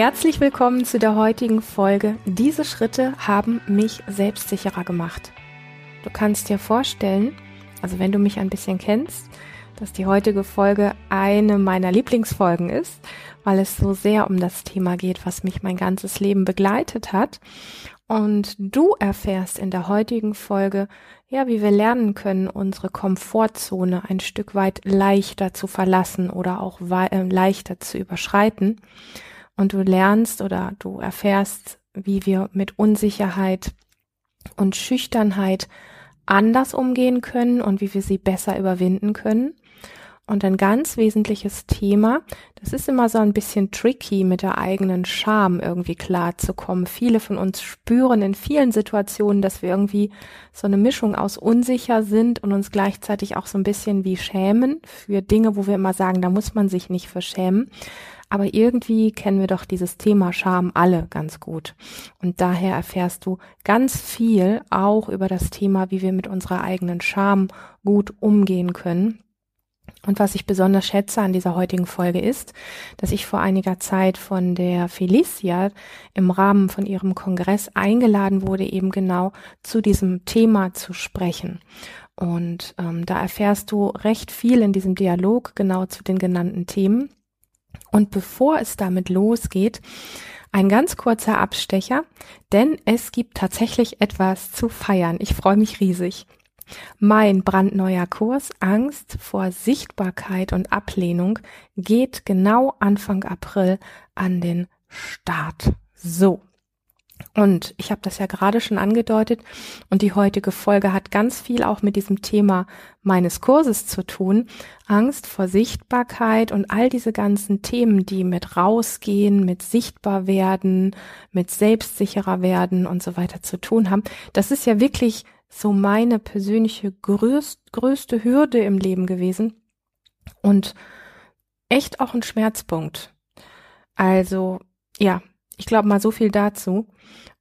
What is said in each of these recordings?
Herzlich willkommen zu der heutigen Folge. Diese Schritte haben mich selbstsicherer gemacht. Du kannst dir vorstellen, also wenn du mich ein bisschen kennst, dass die heutige Folge eine meiner Lieblingsfolgen ist, weil es so sehr um das Thema geht, was mich mein ganzes Leben begleitet hat. Und du erfährst in der heutigen Folge, ja, wie wir lernen können, unsere Komfortzone ein Stück weit leichter zu verlassen oder auch äh, leichter zu überschreiten. Und du lernst oder du erfährst, wie wir mit Unsicherheit und Schüchternheit anders umgehen können und wie wir sie besser überwinden können. Und ein ganz wesentliches Thema, das ist immer so ein bisschen tricky, mit der eigenen Scham irgendwie klarzukommen. Viele von uns spüren in vielen Situationen, dass wir irgendwie so eine Mischung aus unsicher sind und uns gleichzeitig auch so ein bisschen wie schämen für Dinge, wo wir immer sagen, da muss man sich nicht für schämen. Aber irgendwie kennen wir doch dieses Thema Scham alle ganz gut. Und daher erfährst du ganz viel auch über das Thema, wie wir mit unserer eigenen Scham gut umgehen können. Und was ich besonders schätze an dieser heutigen Folge ist, dass ich vor einiger Zeit von der Felicia im Rahmen von ihrem Kongress eingeladen wurde, eben genau zu diesem Thema zu sprechen. Und ähm, da erfährst du recht viel in diesem Dialog genau zu den genannten Themen. Und bevor es damit losgeht, ein ganz kurzer Abstecher, denn es gibt tatsächlich etwas zu feiern. Ich freue mich riesig. Mein brandneuer Kurs Angst vor Sichtbarkeit und Ablehnung geht genau Anfang April an den Start. So. Und ich habe das ja gerade schon angedeutet und die heutige Folge hat ganz viel auch mit diesem Thema meines Kurses zu tun. Angst vor Sichtbarkeit und all diese ganzen Themen, die mit rausgehen, mit sichtbar werden, mit selbstsicherer werden und so weiter zu tun haben. Das ist ja wirklich so meine persönliche größt, größte Hürde im Leben gewesen und echt auch ein Schmerzpunkt. Also ja, ich glaube mal so viel dazu.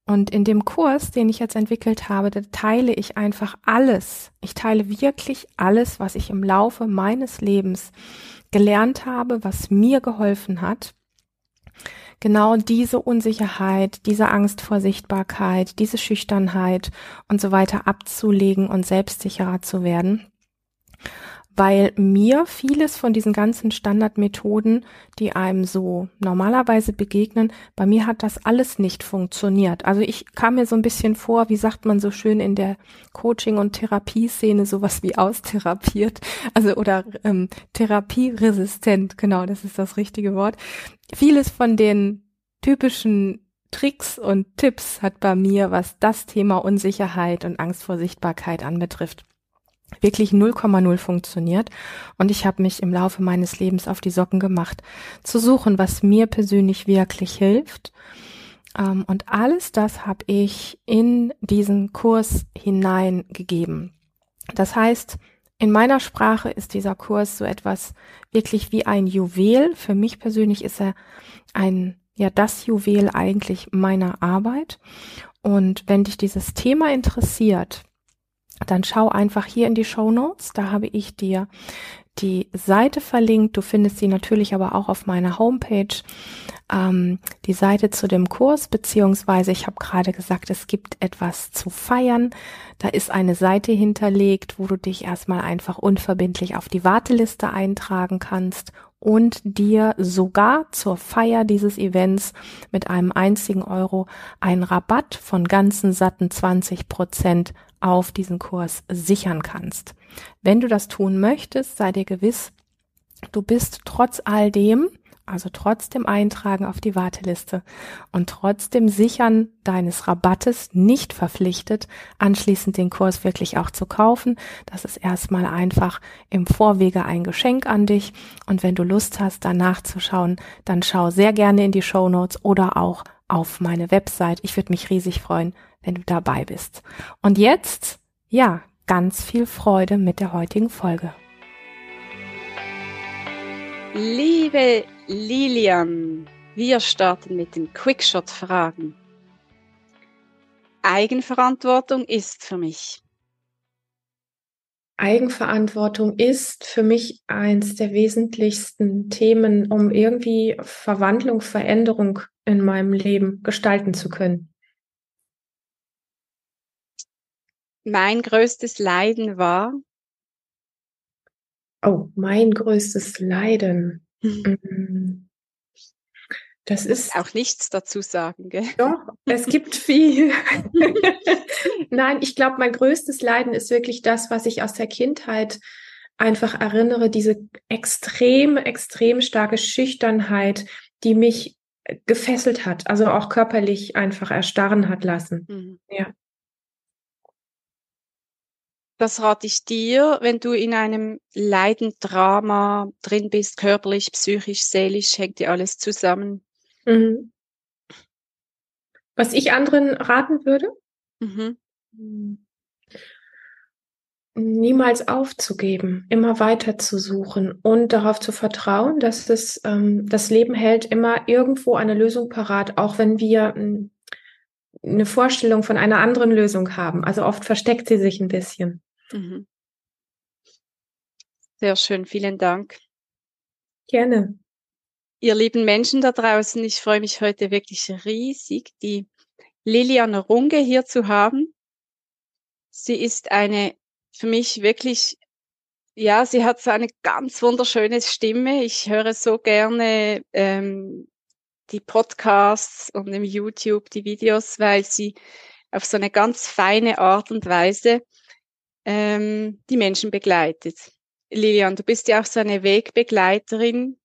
Und in dem Kurs, den ich jetzt entwickelt habe, teile ich einfach alles. Ich teile wirklich alles, was ich im Laufe meines Lebens gelernt habe, was mir geholfen hat, genau diese Unsicherheit, diese Angst vor Sichtbarkeit, diese Schüchternheit und so weiter abzulegen und selbstsicherer zu werden weil mir vieles von diesen ganzen Standardmethoden, die einem so normalerweise begegnen, bei mir hat das alles nicht funktioniert. Also ich kam mir so ein bisschen vor, wie sagt man so schön in der Coaching- und Therapieszene, sowas wie austherapiert, also oder ähm, therapieresistent, genau, das ist das richtige Wort. Vieles von den typischen Tricks und Tipps hat bei mir, was das Thema Unsicherheit und Angst vor Sichtbarkeit anbetrifft, wirklich 0,0 funktioniert und ich habe mich im Laufe meines Lebens auf die Socken gemacht, zu suchen, was mir persönlich wirklich hilft. Ähm, und alles das habe ich in diesen Kurs hineingegeben. Das heißt, in meiner Sprache ist dieser Kurs so etwas wirklich wie ein Juwel. Für mich persönlich ist er ein, ja, das Juwel eigentlich meiner Arbeit. Und wenn dich dieses Thema interessiert, dann schau einfach hier in die Show Notes. Da habe ich dir die Seite verlinkt. Du findest sie natürlich aber auch auf meiner Homepage. Ähm, die Seite zu dem Kurs, beziehungsweise ich habe gerade gesagt, es gibt etwas zu feiern. Da ist eine Seite hinterlegt, wo du dich erstmal einfach unverbindlich auf die Warteliste eintragen kannst und dir sogar zur Feier dieses Events mit einem einzigen Euro einen Rabatt von ganzen satten 20 Prozent auf diesen Kurs sichern kannst. Wenn du das tun möchtest, sei dir gewiss, du bist trotz all dem, also trotz dem Eintragen auf die Warteliste und trotz dem Sichern deines Rabattes nicht verpflichtet, anschließend den Kurs wirklich auch zu kaufen. Das ist erstmal einfach im Vorwege ein Geschenk an dich. Und wenn du Lust hast, danach zu schauen, dann schau sehr gerne in die Show Notes oder auch auf meine Website. Ich würde mich riesig freuen, wenn du dabei bist. Und jetzt, ja, ganz viel Freude mit der heutigen Folge. Liebe Lilian, wir starten mit den Quickshot-Fragen. Eigenverantwortung ist für mich Eigenverantwortung ist für mich eins der wesentlichsten Themen, um irgendwie Verwandlung, Veränderung in meinem Leben gestalten zu können. Mein größtes Leiden war? Oh, mein größtes Leiden. Mm. Das ist auch nichts dazu sagen, gell? Doch, es gibt viel. Nein, ich glaube, mein größtes Leiden ist wirklich das, was ich aus der Kindheit einfach erinnere, diese extrem, extrem starke Schüchternheit, die mich gefesselt hat, also auch körperlich einfach erstarren hat lassen. Mhm. Ja. Das rate ich dir, wenn du in einem Leidendrama drin bist, körperlich, psychisch, seelisch, hängt dir alles zusammen. Mhm. Was ich anderen raten würde? Mhm. Niemals aufzugeben, immer weiter zu suchen und darauf zu vertrauen, dass es, ähm, das Leben hält immer irgendwo eine Lösung parat, auch wenn wir ähm, eine Vorstellung von einer anderen Lösung haben. Also oft versteckt sie sich ein bisschen. Mhm. Sehr schön, vielen Dank. Gerne. Ihr lieben Menschen da draußen, ich freue mich heute wirklich riesig, die Lilian Runge hier zu haben. Sie ist eine, für mich wirklich, ja, sie hat so eine ganz wunderschöne Stimme. Ich höre so gerne ähm, die Podcasts und im YouTube die Videos, weil sie auf so eine ganz feine Art und Weise ähm, die Menschen begleitet. Lilian, du bist ja auch so eine Wegbegleiterin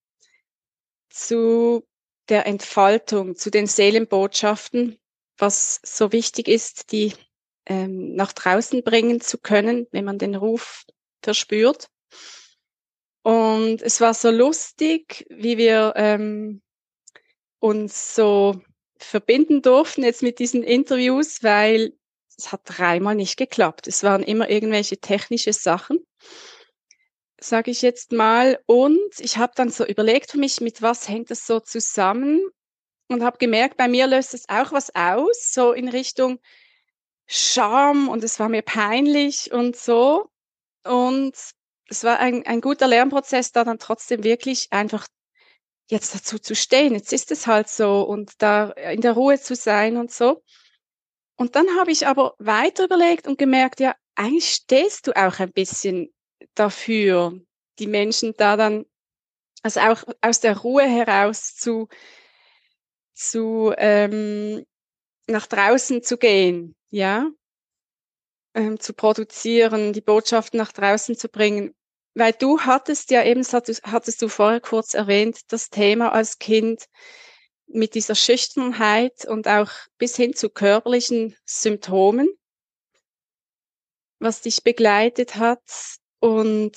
zu der Entfaltung, zu den Seelenbotschaften, was so wichtig ist, die ähm, nach draußen bringen zu können, wenn man den Ruf verspürt. Und es war so lustig, wie wir ähm, uns so verbinden durften jetzt mit diesen Interviews, weil es hat dreimal nicht geklappt. Es waren immer irgendwelche technische Sachen sage ich jetzt mal. Und ich habe dann so überlegt für mich, mit was hängt das so zusammen und habe gemerkt, bei mir löst es auch was aus, so in Richtung Scham und es war mir peinlich und so. Und es war ein, ein guter Lernprozess, da dann trotzdem wirklich einfach jetzt dazu zu stehen. Jetzt ist es halt so und da in der Ruhe zu sein und so. Und dann habe ich aber weiter überlegt und gemerkt, ja, eigentlich stehst du auch ein bisschen dafür, die Menschen da dann, also auch aus der Ruhe heraus zu, zu ähm, nach draußen zu gehen, ja, ähm, zu produzieren, die Botschaften nach draußen zu bringen. Weil du hattest ja eben, hattest du vorher kurz erwähnt, das Thema als Kind mit dieser Schüchternheit und auch bis hin zu körperlichen Symptomen, was dich begleitet hat. Und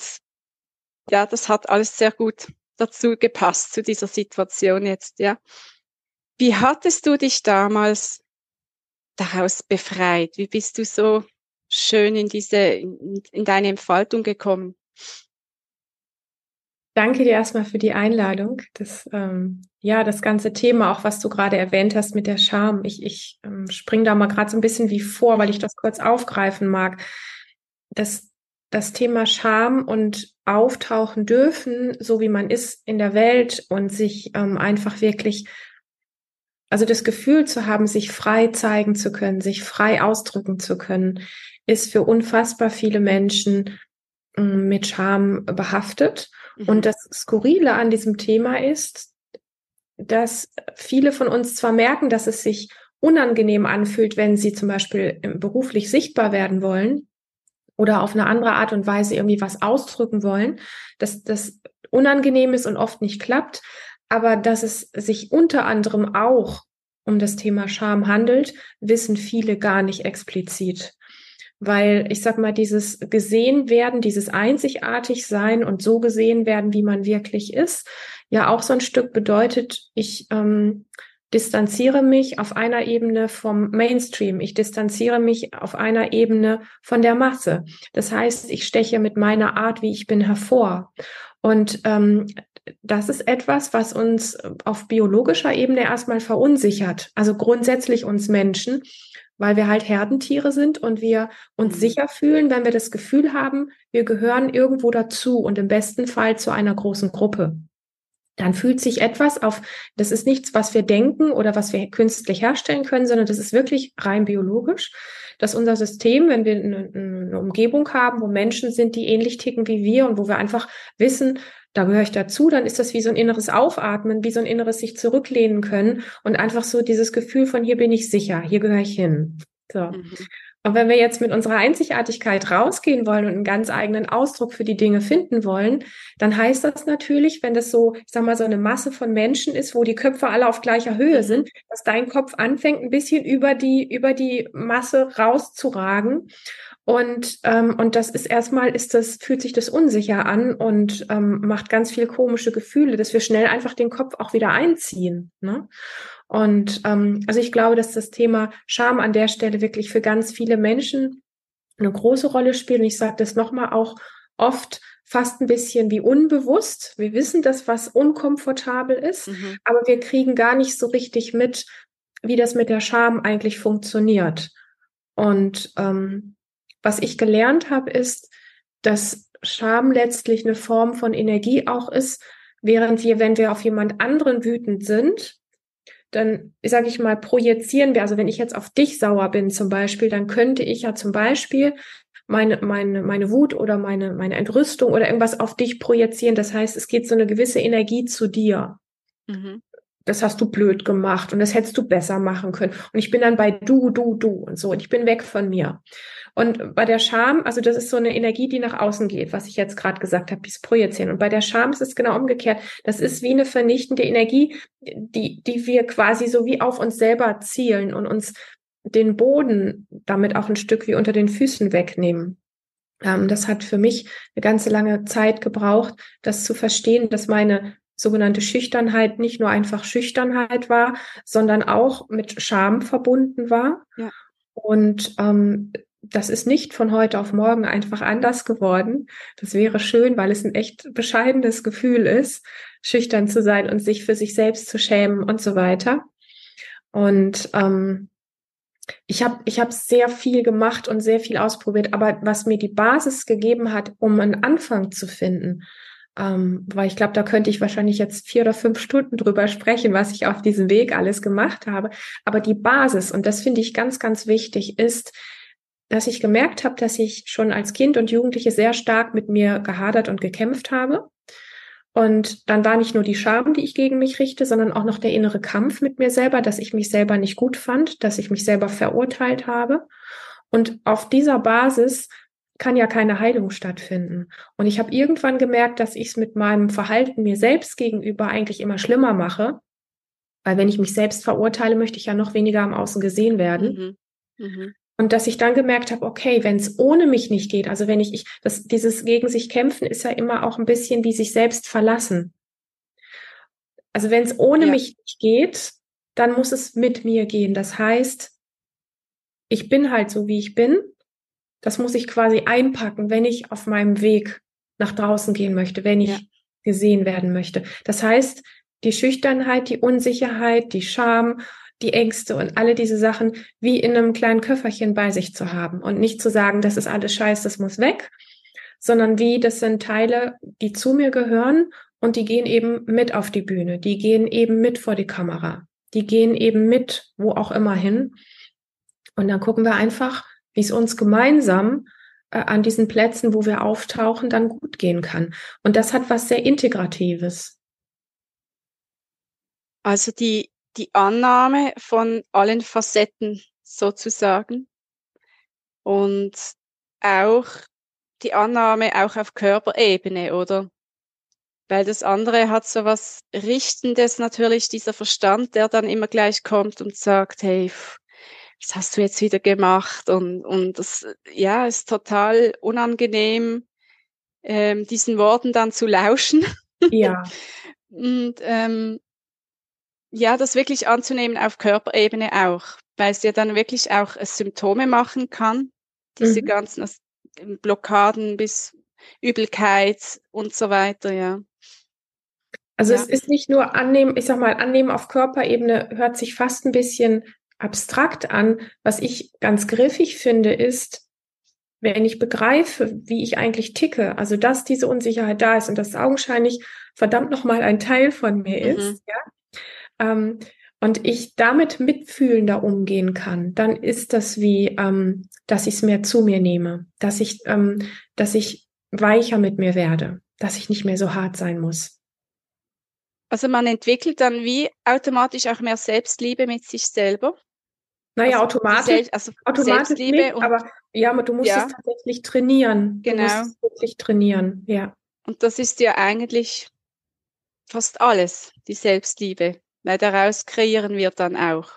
ja, das hat alles sehr gut dazu gepasst, zu dieser Situation jetzt, ja. Wie hattest du dich damals daraus befreit? Wie bist du so schön in diese, in, in deine Entfaltung gekommen? Danke dir erstmal für die Einladung. Das, ähm, ja, das ganze Thema, auch was du gerade erwähnt hast mit der Scham. Ich, ich ähm, spring da mal gerade so ein bisschen wie vor, weil ich das kurz aufgreifen mag. Das, das Thema Scham und auftauchen dürfen, so wie man ist in der Welt und sich ähm, einfach wirklich, also das Gefühl zu haben, sich frei zeigen zu können, sich frei ausdrücken zu können, ist für unfassbar viele Menschen ähm, mit Scham behaftet. Mhm. Und das Skurrile an diesem Thema ist, dass viele von uns zwar merken, dass es sich unangenehm anfühlt, wenn sie zum Beispiel beruflich sichtbar werden wollen, oder auf eine andere Art und Weise irgendwie was ausdrücken wollen, dass das unangenehm ist und oft nicht klappt, aber dass es sich unter anderem auch um das Thema Scham handelt, wissen viele gar nicht explizit. Weil ich sag mal, dieses gesehen werden, dieses einzigartig sein und so gesehen werden, wie man wirklich ist, ja auch so ein Stück bedeutet, ich ähm, distanziere mich auf einer Ebene vom Mainstream. Ich distanziere mich auf einer Ebene von der Masse. Das heißt, ich steche mit meiner Art, wie ich bin, hervor. Und ähm, das ist etwas, was uns auf biologischer Ebene erstmal verunsichert. Also grundsätzlich uns Menschen, weil wir halt Herdentiere sind und wir uns mhm. sicher fühlen, wenn wir das Gefühl haben, wir gehören irgendwo dazu und im besten Fall zu einer großen Gruppe. Dann fühlt sich etwas auf, das ist nichts, was wir denken oder was wir künstlich herstellen können, sondern das ist wirklich rein biologisch, dass unser System, wenn wir eine, eine Umgebung haben, wo Menschen sind, die ähnlich ticken wie wir und wo wir einfach wissen, da gehöre ich dazu, dann ist das wie so ein inneres Aufatmen, wie so ein inneres sich zurücklehnen können und einfach so dieses Gefühl von hier bin ich sicher, hier gehöre ich hin. So. Mhm. Und wenn wir jetzt mit unserer Einzigartigkeit rausgehen wollen und einen ganz eigenen Ausdruck für die Dinge finden wollen, dann heißt das natürlich, wenn das so, ich sag mal, so eine Masse von Menschen ist, wo die Köpfe alle auf gleicher Höhe sind, dass dein Kopf anfängt, ein bisschen über die, über die Masse rauszuragen. Und, ähm, und das ist erstmal, ist das, fühlt sich das unsicher an und ähm, macht ganz viel komische Gefühle, dass wir schnell einfach den Kopf auch wieder einziehen. Ne? Und ähm, also ich glaube, dass das Thema Scham an der Stelle wirklich für ganz viele Menschen eine große Rolle spielt. Und ich sage das nochmal auch oft fast ein bisschen wie unbewusst. Wir wissen das, was unkomfortabel ist, mhm. aber wir kriegen gar nicht so richtig mit, wie das mit der Scham eigentlich funktioniert. Und ähm, was ich gelernt habe, ist, dass Scham letztlich eine Form von Energie auch ist, während wir, wenn wir auf jemand anderen wütend sind, dann, sage ich mal, projizieren wir, also wenn ich jetzt auf dich sauer bin zum Beispiel, dann könnte ich ja zum Beispiel meine, meine, meine Wut oder meine, meine Entrüstung oder irgendwas auf dich projizieren. Das heißt, es geht so eine gewisse Energie zu dir. Mhm das hast du blöd gemacht und das hättest du besser machen können. Und ich bin dann bei du, du, du und so und ich bin weg von mir. Und bei der Scham, also das ist so eine Energie, die nach außen geht, was ich jetzt gerade gesagt habe, dieses Projizieren. Und bei der Scham ist es genau umgekehrt. Das ist wie eine vernichtende Energie, die, die wir quasi so wie auf uns selber zielen und uns den Boden damit auch ein Stück wie unter den Füßen wegnehmen. Ähm, das hat für mich eine ganze lange Zeit gebraucht, das zu verstehen, dass meine sogenannte Schüchternheit nicht nur einfach Schüchternheit war, sondern auch mit Scham verbunden war. Ja. Und ähm, das ist nicht von heute auf morgen einfach anders geworden. Das wäre schön, weil es ein echt bescheidenes Gefühl ist, schüchtern zu sein und sich für sich selbst zu schämen und so weiter. Und ähm, ich habe ich hab sehr viel gemacht und sehr viel ausprobiert, aber was mir die Basis gegeben hat, um einen Anfang zu finden, ähm, weil ich glaube, da könnte ich wahrscheinlich jetzt vier oder fünf Stunden drüber sprechen, was ich auf diesem Weg alles gemacht habe. Aber die Basis, und das finde ich ganz, ganz wichtig, ist, dass ich gemerkt habe, dass ich schon als Kind und Jugendliche sehr stark mit mir gehadert und gekämpft habe. Und dann war nicht nur die Scham, die ich gegen mich richte, sondern auch noch der innere Kampf mit mir selber, dass ich mich selber nicht gut fand, dass ich mich selber verurteilt habe. Und auf dieser Basis kann ja keine Heilung stattfinden. Und ich habe irgendwann gemerkt, dass ich es mit meinem Verhalten mir selbst gegenüber eigentlich immer schlimmer mache. Weil wenn ich mich selbst verurteile, möchte ich ja noch weniger am Außen gesehen werden. Mhm. Mhm. Und dass ich dann gemerkt habe, okay, wenn es ohne mich nicht geht, also wenn ich, ich das, dieses gegen sich kämpfen ist ja immer auch ein bisschen wie sich selbst verlassen. Also wenn es ohne ja. mich nicht geht, dann muss es mit mir gehen. Das heißt, ich bin halt so, wie ich bin das muss ich quasi einpacken, wenn ich auf meinem Weg nach draußen gehen möchte, wenn ich ja. gesehen werden möchte. Das heißt, die Schüchternheit, die Unsicherheit, die Scham, die Ängste und alle diese Sachen wie in einem kleinen Köfferchen bei sich zu haben und nicht zu sagen, das ist alles scheiß, das muss weg, sondern wie, das sind Teile, die zu mir gehören und die gehen eben mit auf die Bühne, die gehen eben mit vor die Kamera, die gehen eben mit wo auch immer hin. Und dann gucken wir einfach, wie es uns gemeinsam äh, an diesen Plätzen, wo wir auftauchen, dann gut gehen kann. Und das hat was sehr Integratives. Also die, die Annahme von allen Facetten sozusagen und auch die Annahme auch auf Körperebene, oder? Weil das andere hat so was Richtendes natürlich, dieser Verstand, der dann immer gleich kommt und sagt, hey, pff, was hast du jetzt wieder gemacht? Und, und das, ja, ist total unangenehm, ähm, diesen Worten dann zu lauschen. Ja. und ähm, ja, das wirklich anzunehmen auf Körperebene auch, weil es ja dann wirklich auch Symptome machen kann, diese mhm. ganzen Blockaden bis Übelkeit und so weiter, ja. Also ja. es ist nicht nur annehmen, ich sag mal, annehmen auf Körperebene hört sich fast ein bisschen abstrakt an. Was ich ganz griffig finde, ist, wenn ich begreife, wie ich eigentlich ticke, also dass diese Unsicherheit da ist und dass augenscheinlich verdammt nochmal ein Teil von mir mhm. ist, ja, ähm, und ich damit mitfühlender umgehen kann, dann ist das wie, ähm, dass ich es mehr zu mir nehme, dass ich, ähm, dass ich weicher mit mir werde, dass ich nicht mehr so hart sein muss. Also man entwickelt dann wie automatisch auch mehr Selbstliebe mit sich selber. Naja, also automatisch, also automatisch nicht, und, aber ja, du musst ja. es tatsächlich trainieren. Genau. Du musst es wirklich trainieren, ja. Und das ist ja eigentlich fast alles, die Selbstliebe, weil daraus kreieren wir dann auch.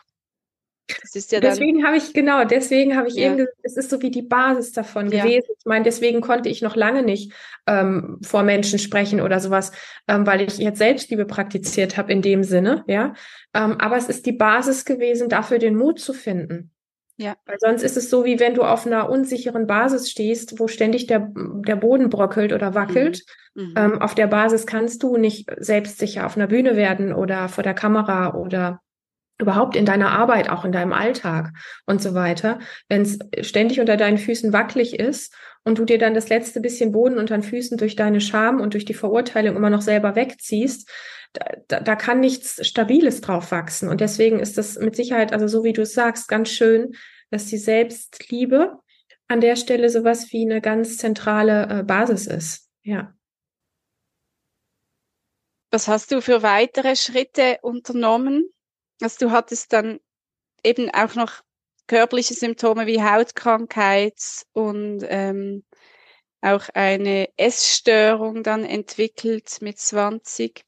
Ja deswegen habe ich, genau, deswegen habe ich ja. eben gesagt, es ist so wie die Basis davon ja. gewesen. Ich meine, deswegen konnte ich noch lange nicht ähm, vor Menschen sprechen oder sowas, ähm, weil ich jetzt Selbstliebe praktiziert habe in dem Sinne, ja. Ähm, aber es ist die Basis gewesen, dafür den Mut zu finden. Ja. Weil sonst ist es so, wie wenn du auf einer unsicheren Basis stehst, wo ständig der, der Boden bröckelt oder wackelt. Mhm. mhm. Ähm, auf der Basis kannst du nicht selbstsicher auf einer Bühne werden oder vor der Kamera oder überhaupt in deiner Arbeit, auch in deinem Alltag und so weiter. Wenn es ständig unter deinen Füßen wackelig ist und du dir dann das letzte bisschen Boden unter den Füßen durch deine Scham und durch die Verurteilung immer noch selber wegziehst, da, da kann nichts Stabiles drauf wachsen. Und deswegen ist das mit Sicherheit, also so wie du es sagst, ganz schön, dass die Selbstliebe an der Stelle sowas wie eine ganz zentrale äh, Basis ist. Ja. Was hast du für weitere Schritte unternommen? Also du hattest dann eben auch noch körperliche Symptome wie Hautkrankheit und ähm, auch eine Essstörung dann entwickelt mit 20.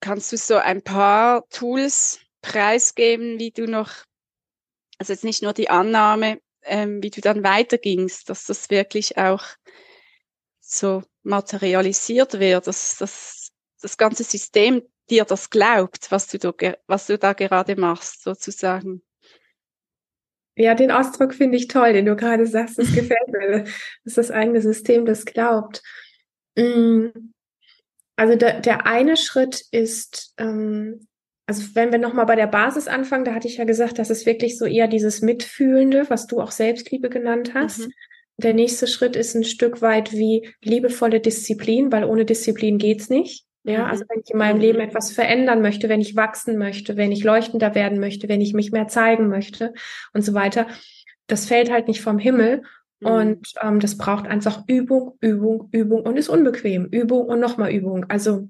Kannst du so ein paar Tools preisgeben, wie du noch, also jetzt nicht nur die Annahme, ähm, wie du dann weitergingst, dass das wirklich auch so materialisiert wird, dass, dass das ganze System dir das glaubt, was du, da, was du da gerade machst, sozusagen. Ja, den Ausdruck finde ich toll, den du gerade sagst, das gefällt mir, dass das eigene System das glaubt. Mm. Also der, der eine Schritt ist, ähm, also wenn wir nochmal bei der Basis anfangen, da hatte ich ja gesagt, das ist wirklich so eher dieses Mitfühlende, was du auch Selbstliebe genannt hast. Mhm. Der nächste Schritt ist ein Stück weit wie liebevolle Disziplin, weil ohne Disziplin geht's nicht. Ja, also mhm. wenn ich in meinem Leben etwas verändern möchte, wenn ich wachsen möchte, wenn ich leuchtender werden möchte, wenn ich mich mehr zeigen möchte und so weiter, das fällt halt nicht vom Himmel. Mhm. Und ähm, das braucht einfach Übung, Übung, Übung und ist unbequem. Übung und nochmal Übung. Also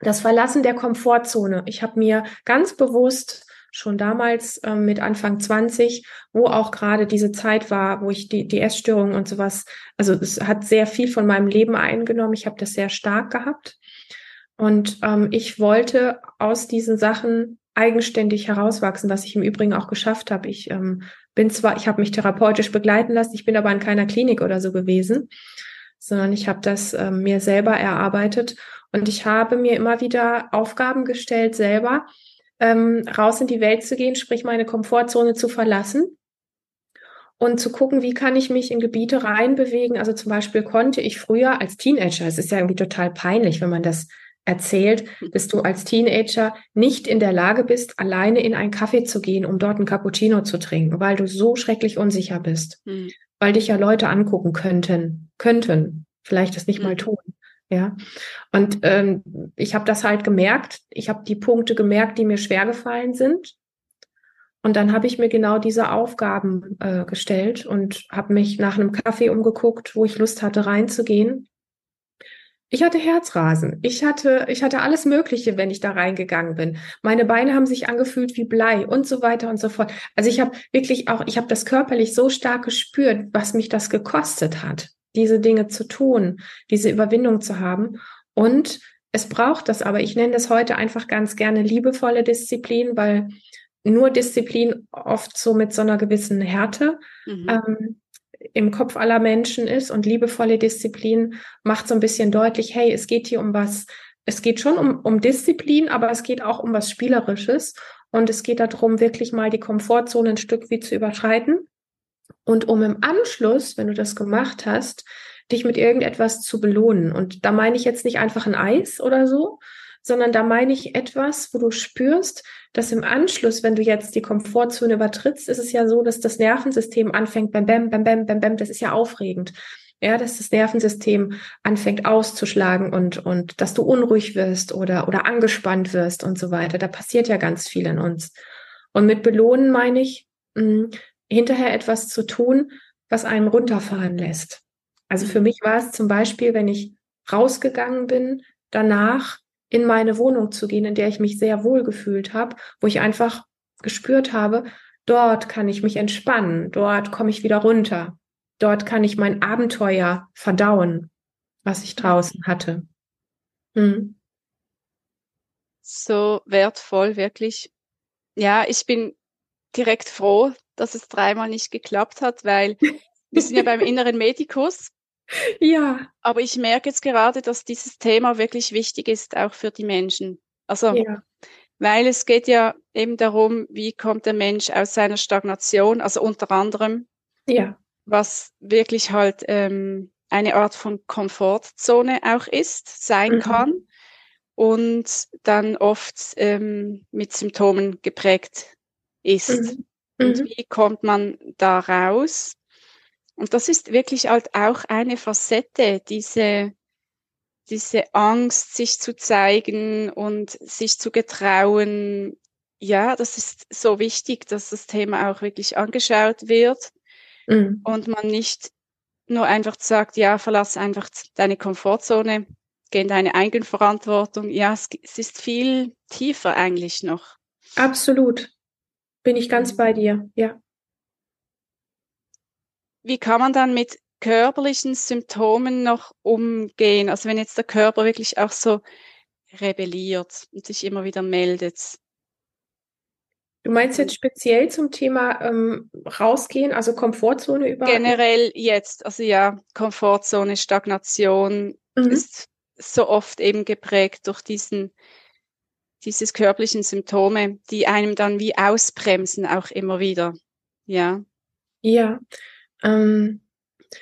das Verlassen der Komfortzone. Ich habe mir ganz bewusst schon damals ähm, mit Anfang 20, wo auch gerade diese Zeit war, wo ich die, die Essstörung und sowas, also es hat sehr viel von meinem Leben eingenommen. Ich habe das sehr stark gehabt. Und ähm, ich wollte aus diesen Sachen eigenständig herauswachsen, was ich im Übrigen auch geschafft habe. Ich ähm, bin zwar, ich habe mich therapeutisch begleiten lassen, ich bin aber in keiner Klinik oder so gewesen, sondern ich habe das ähm, mir selber erarbeitet und ich habe mir immer wieder Aufgaben gestellt, selber ähm, raus in die Welt zu gehen, sprich meine Komfortzone zu verlassen und zu gucken, wie kann ich mich in Gebiete reinbewegen. Also zum Beispiel konnte ich früher als Teenager, es ist ja irgendwie total peinlich, wenn man das erzählt, dass du als Teenager nicht in der Lage bist, alleine in einen Kaffee zu gehen, um dort einen Cappuccino zu trinken, weil du so schrecklich unsicher bist, mhm. weil dich ja Leute angucken könnten, könnten, vielleicht das nicht mhm. mal tun. Ja, und ähm, ich habe das halt gemerkt. Ich habe die Punkte gemerkt, die mir schwer gefallen sind. Und dann habe ich mir genau diese Aufgaben äh, gestellt und habe mich nach einem Kaffee umgeguckt, wo ich Lust hatte reinzugehen ich hatte Herzrasen. Ich hatte, ich hatte alles Mögliche, wenn ich da reingegangen bin. Meine Beine haben sich angefühlt wie Blei und so weiter und so fort. Also ich habe wirklich auch, ich habe das körperlich so stark gespürt, was mich das gekostet hat, diese Dinge zu tun, diese Überwindung zu haben. Und es braucht das, aber ich nenne das heute einfach ganz gerne liebevolle Disziplin, weil nur Disziplin oft so mit so einer gewissen Härte mhm. ähm, im Kopf aller Menschen ist und liebevolle Disziplin macht so ein bisschen deutlich, hey, es geht hier um was, es geht schon um, um Disziplin, aber es geht auch um was Spielerisches und es geht darum, wirklich mal die Komfortzone ein Stück wie zu überschreiten und um im Anschluss, wenn du das gemacht hast, dich mit irgendetwas zu belohnen. Und da meine ich jetzt nicht einfach ein Eis oder so, sondern da meine ich etwas, wo du spürst, dass im Anschluss, wenn du jetzt die Komfortzone übertrittst, ist es ja so, dass das Nervensystem anfängt, bam, bam, bam, bam, bam, bam, das ist ja aufregend. Ja, dass das Nervensystem anfängt auszuschlagen und, und dass du unruhig wirst oder, oder angespannt wirst und so weiter. Da passiert ja ganz viel in uns. Und mit belohnen meine ich, mh, hm, hinterher etwas zu tun, was einen runterfahren lässt. Also für mich war es zum Beispiel, wenn ich rausgegangen bin, danach in meine Wohnung zu gehen, in der ich mich sehr wohl gefühlt habe, wo ich einfach gespürt habe, dort kann ich mich entspannen, dort komme ich wieder runter, dort kann ich mein Abenteuer verdauen, was ich draußen hatte. Hm. So wertvoll, wirklich. Ja, ich bin direkt froh, dass es dreimal nicht geklappt hat, weil wir sind ja beim inneren Medikus ja. Aber ich merke jetzt gerade, dass dieses Thema wirklich wichtig ist, auch für die Menschen. Also, ja. weil es geht ja eben darum, wie kommt der Mensch aus seiner Stagnation, also unter anderem, ja. was wirklich halt ähm, eine Art von Komfortzone auch ist, sein mhm. kann und dann oft ähm, mit Symptomen geprägt ist. Mhm. Und mhm. wie kommt man da raus? Und das ist wirklich halt auch eine Facette, diese, diese Angst, sich zu zeigen und sich zu getrauen. Ja, das ist so wichtig, dass das Thema auch wirklich angeschaut wird mhm. und man nicht nur einfach sagt, ja, verlass einfach deine Komfortzone, geh in deine Eigenverantwortung. Ja, es, es ist viel tiefer eigentlich noch. Absolut. Bin ich ganz mhm. bei dir, ja wie kann man dann mit körperlichen Symptomen noch umgehen? Also wenn jetzt der Körper wirklich auch so rebelliert und sich immer wieder meldet. Du meinst jetzt speziell zum Thema ähm, rausgehen, also Komfortzone über? Generell jetzt, also ja, Komfortzone, Stagnation mhm. ist so oft eben geprägt durch diesen, dieses körperlichen Symptome, die einem dann wie ausbremsen auch immer wieder. Ja. Ja, ähm,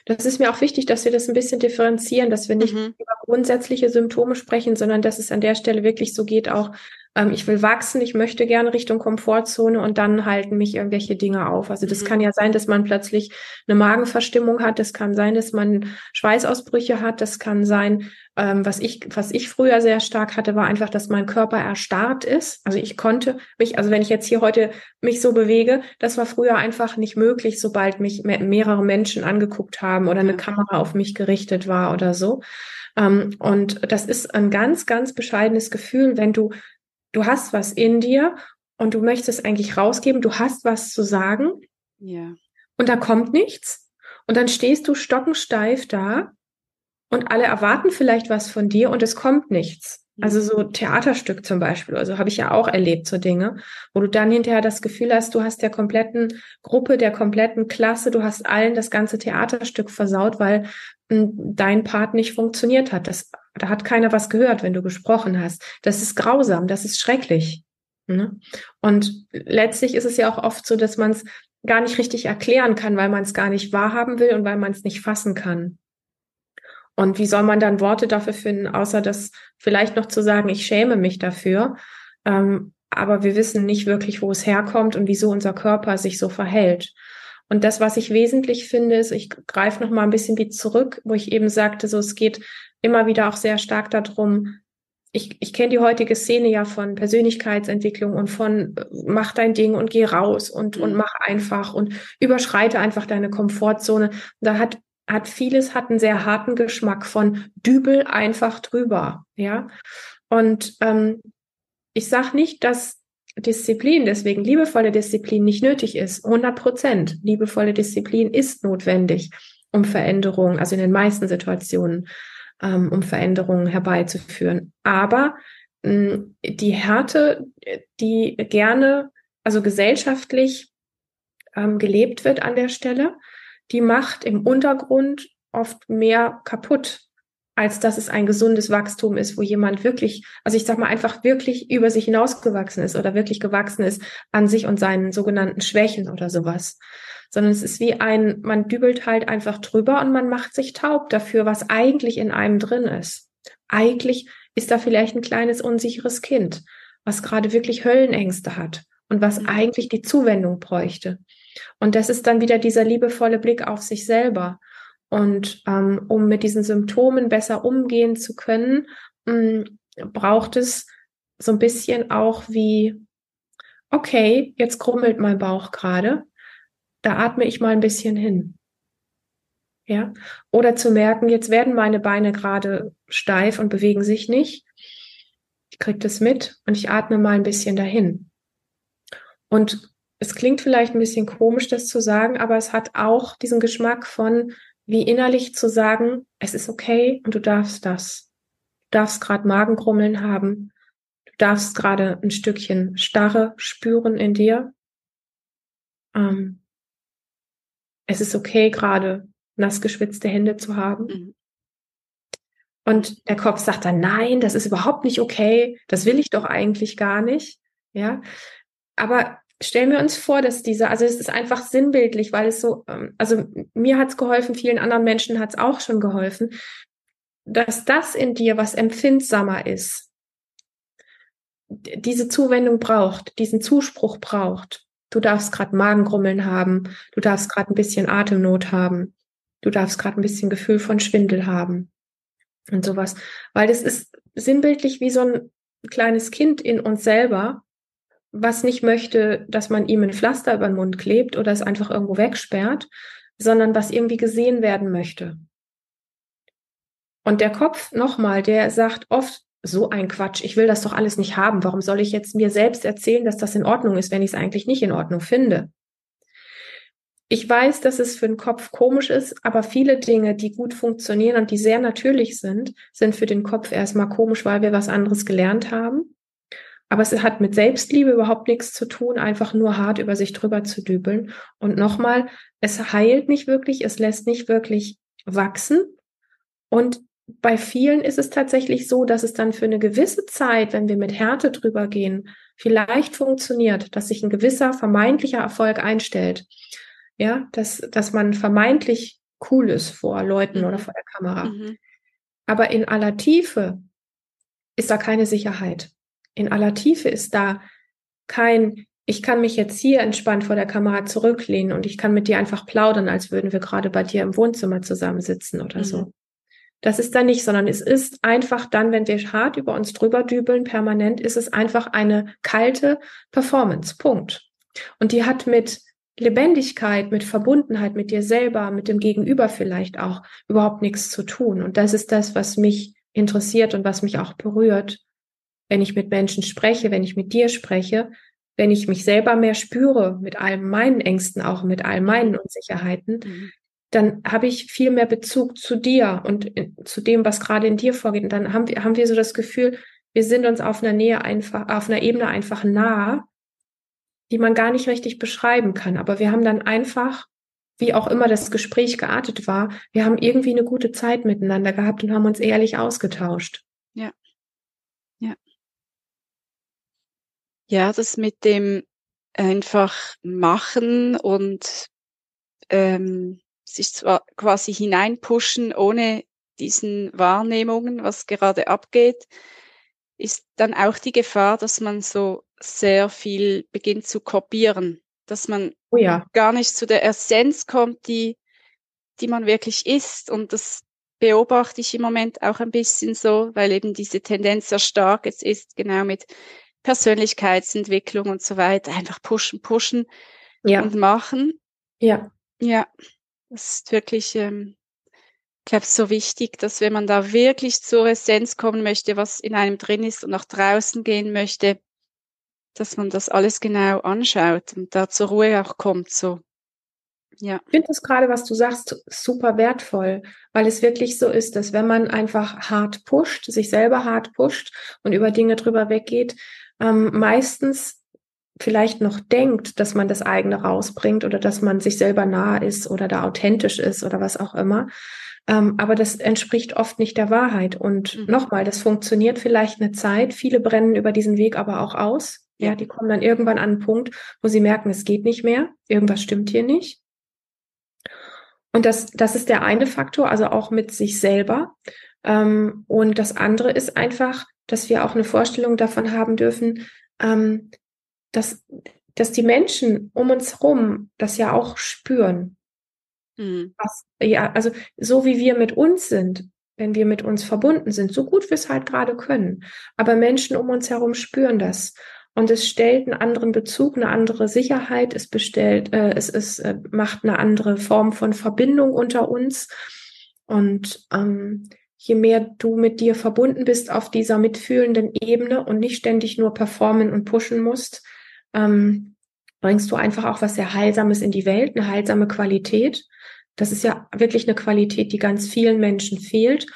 das ist mir auch wichtig, dass wir das ein bisschen differenzieren, dass wir nicht mhm. über grundsätzliche Symptome sprechen, sondern dass es an der Stelle wirklich so geht, auch ähm, ich will wachsen, ich möchte gerne Richtung Komfortzone und dann halten mich irgendwelche Dinge auf. Also das mhm. kann ja sein, dass man plötzlich eine Magenverstimmung hat, das kann sein, dass man Schweißausbrüche hat, das kann sein, ähm, was ich, was ich früher sehr stark hatte, war einfach, dass mein Körper erstarrt ist. Also ich konnte mich, also wenn ich jetzt hier heute mich so bewege, das war früher einfach nicht möglich, sobald mich mehrere Menschen angeguckt haben oder eine Kamera auf mich gerichtet war oder so. Ähm, und das ist ein ganz, ganz bescheidenes Gefühl, wenn du du hast was in dir und du möchtest eigentlich rausgeben, du hast was zu sagen. Ja. Und da kommt nichts. Und dann stehst du stockensteif da und alle erwarten vielleicht was von dir und es kommt nichts. Also so Theaterstück zum Beispiel, also habe ich ja auch erlebt, so Dinge, wo du dann hinterher das Gefühl hast, du hast der kompletten Gruppe, der kompletten Klasse, du hast allen das ganze Theaterstück versaut, weil hm, dein Part nicht funktioniert hat. Das, da hat keiner was gehört, wenn du gesprochen hast. Das ist grausam, das ist schrecklich. Ne? Und letztlich ist es ja auch oft so, dass man es gar nicht richtig erklären kann, weil man es gar nicht wahrhaben will und weil man es nicht fassen kann. Und wie soll man dann Worte dafür finden, außer das vielleicht noch zu sagen, ich schäme mich dafür. Ähm, aber wir wissen nicht wirklich, wo es herkommt und wieso unser Körper sich so verhält. Und das, was ich wesentlich finde, ist, ich greife noch mal ein bisschen wie zurück, wo ich eben sagte, so es geht immer wieder auch sehr stark darum, ich, ich kenne die heutige Szene ja von Persönlichkeitsentwicklung und von äh, mach dein Ding und geh raus und, und mhm. mach einfach und überschreite einfach deine Komfortzone. Und da hat hat vieles hat einen sehr harten Geschmack von Dübel einfach drüber, ja. Und ähm, ich sage nicht, dass Disziplin, deswegen liebevolle Disziplin nicht nötig ist. 100 Prozent liebevolle Disziplin ist notwendig, um Veränderungen, also in den meisten Situationen, ähm, um Veränderungen herbeizuführen. Aber mh, die Härte, die gerne, also gesellschaftlich ähm, gelebt wird an der Stelle, die macht im Untergrund oft mehr kaputt, als dass es ein gesundes Wachstum ist, wo jemand wirklich, also ich sag mal einfach wirklich über sich hinausgewachsen ist oder wirklich gewachsen ist an sich und seinen sogenannten Schwächen oder sowas. Sondern es ist wie ein, man dübelt halt einfach drüber und man macht sich taub dafür, was eigentlich in einem drin ist. Eigentlich ist da vielleicht ein kleines unsicheres Kind, was gerade wirklich Höllenängste hat und was mhm. eigentlich die Zuwendung bräuchte. Und das ist dann wieder dieser liebevolle Blick auf sich selber. Und ähm, um mit diesen Symptomen besser umgehen zu können, mh, mm, braucht es so ein bisschen auch wie, okay, jetzt krummelt mein Bauch gerade, da atme ich mal ein bisschen hin. Ja, oder zu merken, jetzt werden meine Beine gerade steif und bewegen sich nicht. Ich kriege das mit und ich atme mal ein bisschen dahin. Und es klingt vielleicht ein bisschen komisch, das zu sagen, aber es hat auch diesen Geschmack von, wie innerlich zu sagen, es ist okay und du darfst das. Du darfst gerade Magenkrummeln haben. Du darfst gerade ein Stückchen Starre spüren in dir. Ähm, es ist okay, gerade nass geschwitzte Hände zu haben. Mhm. Und der Kopf sagt dann, nein, das ist überhaupt nicht okay, das will ich doch eigentlich gar nicht. Ja. Aber stellen wir uns vor, dass dieser, also es ist einfach sinnbildlich, weil es so, ähm, also mir hat es geholfen, vielen anderen Menschen hat es auch schon geholfen, dass das in dir, was empfindsamer ist, diese Zuwendung braucht, diesen Zuspruch braucht. Du darfst gerade Magengrummeln haben, du darfst gerade ein bisschen Atemnot haben, du darfst gerade ein bisschen Gefühl von Schwindel haben und sowas. Weil das ist sinnbildlich wie so ein kleines Kind in uns selber, was nicht möchte, dass man ihm ein Pflaster über den Mund klebt oder es einfach irgendwo wegsperrt, sondern was irgendwie gesehen werden möchte. Und der Kopf, nochmal, der sagt oft, so ein Quatsch, ich will das doch alles nicht haben. Warum soll ich jetzt mir selbst erzählen, dass das in Ordnung ist, wenn ich es eigentlich nicht in Ordnung finde? Ich weiß, dass es für den Kopf komisch ist, aber viele Dinge, die gut funktionieren und die sehr natürlich sind, sind für den Kopf erstmal komisch, weil wir was anderes gelernt haben. Aber es hat mit Selbstliebe überhaupt nichts zu tun, einfach nur hart über sich drüber zu dübeln. Und nochmal, es heilt nicht wirklich, es lässt nicht wirklich wachsen. Und bei vielen ist es tatsächlich so, dass es dann für eine gewisse Zeit, wenn wir mit Härte drüber gehen, vielleicht funktioniert, dass sich ein gewisser vermeintlicher Erfolg einstellt. Ja, dass, dass man vermeintlich cool ist vor Leuten mhm. oder vor der Kamera. Mhm. Aber in aller Tiefe ist da keine Sicherheit in aller Tiefe ist da kein, ich kann mich jetzt hier entspannt vor der Kamera zurücklehnen und ich kann mit dir einfach plaudern, als würden wir gerade bei dir im Wohnzimmer zusammensitzen oder mhm. so. Das ist da nicht, sondern es ist einfach dann, wenn wir hart über uns drüber dübeln, permanent, ist es einfach eine kalte Performance. Punkt. Und die hat mit Lebendigkeit, mit Verbundenheit mit dir selber, mit dem Gegenüber vielleicht auch überhaupt nichts zu tun. Und das ist das, was mich interessiert und was mich auch berührt wenn ich mit Menschen spreche, wenn ich mit dir spreche, wenn ich mich selber mehr spüre mit all meinen Ängsten, auch mit all meinen Unsicherheiten, mhm. dann habe ich viel mehr Bezug zu dir und zu dem, was gerade in dir vorgeht. Und dann haben wir, haben wir so das Gefühl, wir sind uns auf einer Nähe einfach, auf einer Ebene einfach nah, die man gar nicht richtig beschreiben kann. Aber wir haben dann einfach, wie auch immer das Gespräch geartet war, wir haben irgendwie eine gute Zeit miteinander gehabt und haben uns ehrlich ausgetauscht. Ja. Ja. Ja, das mit dem einfach machen und ähm, sich zwar quasi hineinpushen ohne diesen Wahrnehmungen, was gerade abgeht, ist dann auch die Gefahr, dass man so sehr viel beginnt zu kopieren, dass man oh ja. gar nicht zu der Essenz kommt, die, die man wirklich ist. Und das beobachte ich im Moment auch ein bisschen so, weil eben diese Tendenz sehr stark jetzt ist, genau mit Persönlichkeitsentwicklung und so weiter. Einfach pushen, pushen ja. und machen. Ja. Ja, das ist wirklich, ähm, ich glaube, so wichtig, dass wenn man da wirklich zur Essenz kommen möchte, was in einem drin ist und nach draußen gehen möchte, dass man das alles genau anschaut und da zur Ruhe auch kommt, so. Ja. Ich finde das gerade, was du sagst, super wertvoll, weil es wirklich so ist, dass wenn man einfach hart pusht, sich selber hart pusht und über Dinge drüber weggeht, ähm, meistens vielleicht noch denkt, dass man das eigene rausbringt oder dass man sich selber nahe ist oder da authentisch ist oder was auch immer. Ähm, aber das entspricht oft nicht der Wahrheit. Und mhm. nochmal, das funktioniert vielleicht eine Zeit. Viele brennen über diesen Weg aber auch aus. Ja, die kommen dann irgendwann an einen Punkt, wo sie merken, es geht nicht mehr. Irgendwas stimmt hier nicht. Und das, das ist der eine Faktor, also auch mit sich selber. Ähm, und das andere ist einfach, dass wir auch eine Vorstellung davon haben dürfen, ähm, dass, dass die Menschen um uns herum das ja auch spüren. Mhm. Was, ja, also so wie wir mit uns sind, wenn wir mit uns verbunden sind, so gut wir es halt gerade können. Aber Menschen um uns herum spüren das. Und es stellt einen anderen Bezug, eine andere Sicherheit, es bestellt, äh, es, es äh, macht eine andere Form von Verbindung unter uns. Und ähm, je mehr du mit dir verbunden bist auf dieser mitfühlenden Ebene und nicht ständig nur performen und pushen musst, ähm, bringst du einfach auch was sehr Heilsames in die Welt, eine heilsame Qualität. Das ist ja wirklich eine Qualität, die ganz vielen Menschen fehlt.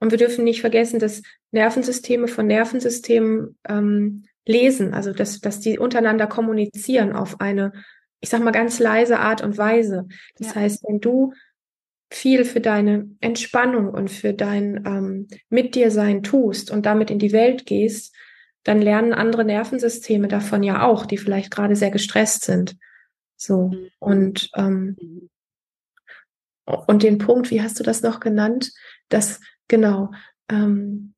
Und wir dürfen nicht vergessen, dass Nervensysteme von Nervensystemen ähm, lesen, also dass, dass die untereinander kommunizieren auf eine, ich sag mal, ganz leise Art und Weise. Das ja. heißt, wenn du viel für deine Entspannung und für dein ähm, Mit dir sein tust und damit in die Welt gehst, dann lernen andere Nervensysteme davon ja auch, die vielleicht gerade sehr gestresst sind. So. Mhm. Und, ähm, mhm. und den Punkt, wie hast du das noch genannt? Das, genau, ähm,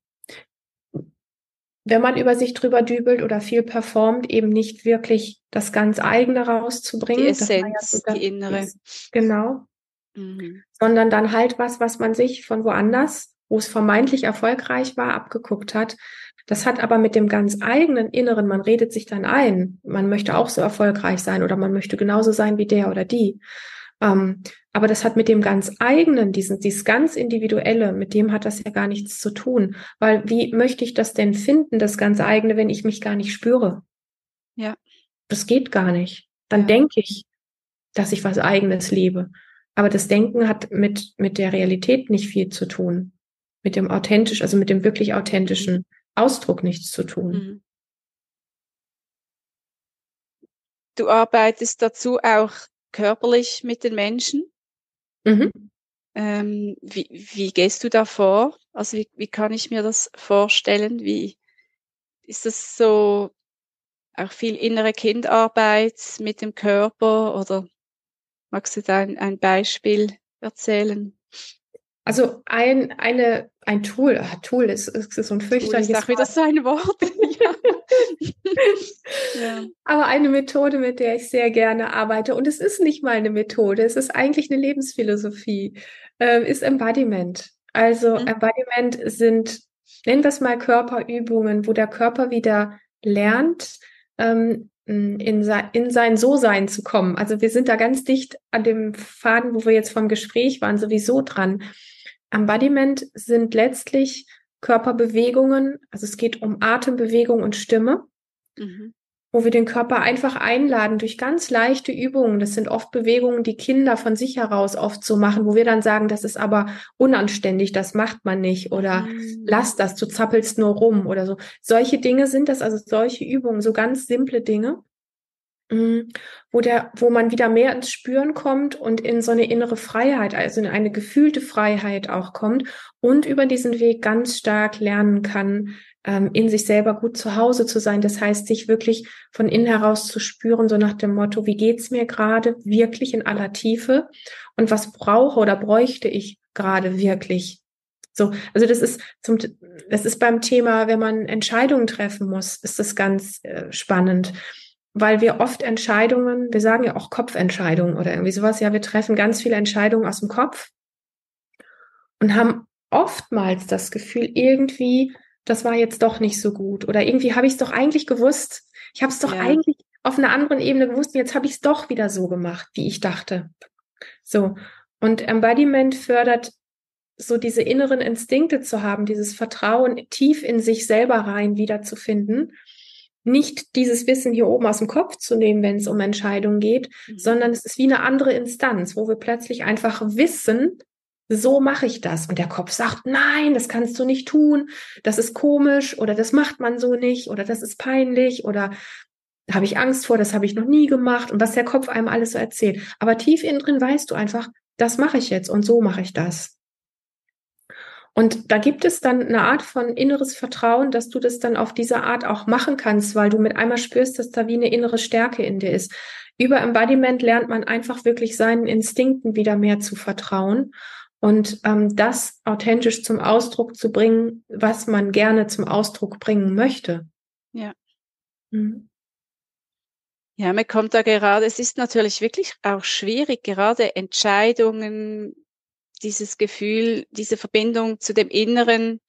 wenn man über sich drüber dübelt oder viel performt, eben nicht wirklich das ganz eigene rauszubringen. Die Essenz, ja so die innere. Ist, genau. Mhm. Sondern dann halt was, was man sich von woanders, wo es vermeintlich erfolgreich war, abgeguckt hat. Das hat aber mit dem ganz eigenen Inneren, man redet sich dann ein, man möchte auch so erfolgreich sein oder man möchte genauso sein wie der oder die. Ähm, aber das hat mit dem ganz eigenen, diesen, dieses ganz individuelle, mit dem hat das ja gar nichts zu tun. Weil wie möchte ich das denn finden, das ganz eigene, wenn ich mich gar nicht spüre? Ja. Das geht gar nicht. Dann ja. denke ich, dass ich was eigenes lebe. Aber das Denken hat mit, mit der Realität nicht viel zu tun. Mit dem authentisch, also mit dem wirklich authentischen Ausdruck nichts zu tun. Mhm. Du arbeitest dazu auch körperlich mit den Menschen. Mhm. Ähm, wie, wie gehst du da vor? Also wie, wie kann ich mir das vorstellen? Wie ist das so auch viel innere Kindarbeit mit dem Körper oder Magst du da ein, ein Beispiel erzählen? Also ein, eine, ein Tool, ah, Tool ist, ist so ein fürchterliches Tool ist auch wieder so ein Wort. ja. Aber eine Methode, mit der ich sehr gerne arbeite, und es ist nicht mal eine Methode, es ist eigentlich eine Lebensphilosophie, äh, ist Embodiment. Also mhm. Embodiment sind, nennen wir es mal Körperübungen, wo der Körper wieder lernt, ähm, in, in sein So-Sein zu kommen. Also wir sind da ganz dicht an dem Faden, wo wir jetzt vom Gespräch waren, sowieso dran. Embodiment sind letztlich Körperbewegungen, also es geht um Atembewegung und Stimme. Mhm wo wir den Körper einfach einladen durch ganz leichte Übungen. Das sind oft Bewegungen, die Kinder von sich heraus oft so machen, wo wir dann sagen, das ist aber unanständig, das macht man nicht oder mhm. lass das, du zappelst nur rum oder so. Solche Dinge sind das, also solche Übungen, so ganz simple Dinge. Mhm. wo der, wo man wieder mehr ins Spüren kommt und in so eine innere Freiheit, also in eine gefühlte Freiheit auch kommt und über diesen Weg ganz stark lernen kann, ähm, in sich selber gut zu Hause zu sein. Das heißt, sich wirklich von innen heraus zu spüren, so nach dem Motto, wie geht's mir gerade wirklich in aller Tiefe und was brauche oder bräuchte ich gerade wirklich? So, also das ist zum, das ist beim Thema, wenn man Entscheidungen treffen muss, ist das ganz äh, spannend weil wir oft Entscheidungen, wir sagen ja auch Kopfentscheidungen oder irgendwie sowas, ja, wir treffen ganz viele Entscheidungen aus dem Kopf und haben oftmals das Gefühl, irgendwie, das war jetzt doch nicht so gut oder irgendwie habe ich es doch eigentlich gewusst. Ich habe es doch ja. eigentlich auf einer anderen Ebene gewusst, jetzt habe ich es doch wieder so gemacht, wie ich dachte. So. Und Embodiment fördert so diese inneren Instinkte zu haben, dieses Vertrauen tief in sich selber rein wiederzufinden nicht dieses Wissen hier oben aus dem Kopf zu nehmen, wenn es um Entscheidungen geht, mhm. sondern es ist wie eine andere Instanz, wo wir plötzlich einfach wissen, so mache ich das. Und der Kopf sagt, nein, das kannst du nicht tun, das ist komisch oder das macht man so nicht oder das ist peinlich oder da habe ich Angst vor, das habe ich noch nie gemacht und was der Kopf einem alles so erzählt. Aber tief innen drin weißt du einfach, das mache ich jetzt und so mache ich das. Und da gibt es dann eine Art von inneres Vertrauen, dass du das dann auf diese Art auch machen kannst, weil du mit einmal spürst, dass da wie eine innere Stärke in dir ist. Über Embodiment lernt man einfach wirklich seinen Instinkten wieder mehr zu vertrauen. Und ähm, das authentisch zum Ausdruck zu bringen, was man gerne zum Ausdruck bringen möchte. Ja. Mhm. Ja, mir kommt da gerade, es ist natürlich wirklich auch schwierig, gerade Entscheidungen, dieses Gefühl, diese Verbindung zu dem Inneren,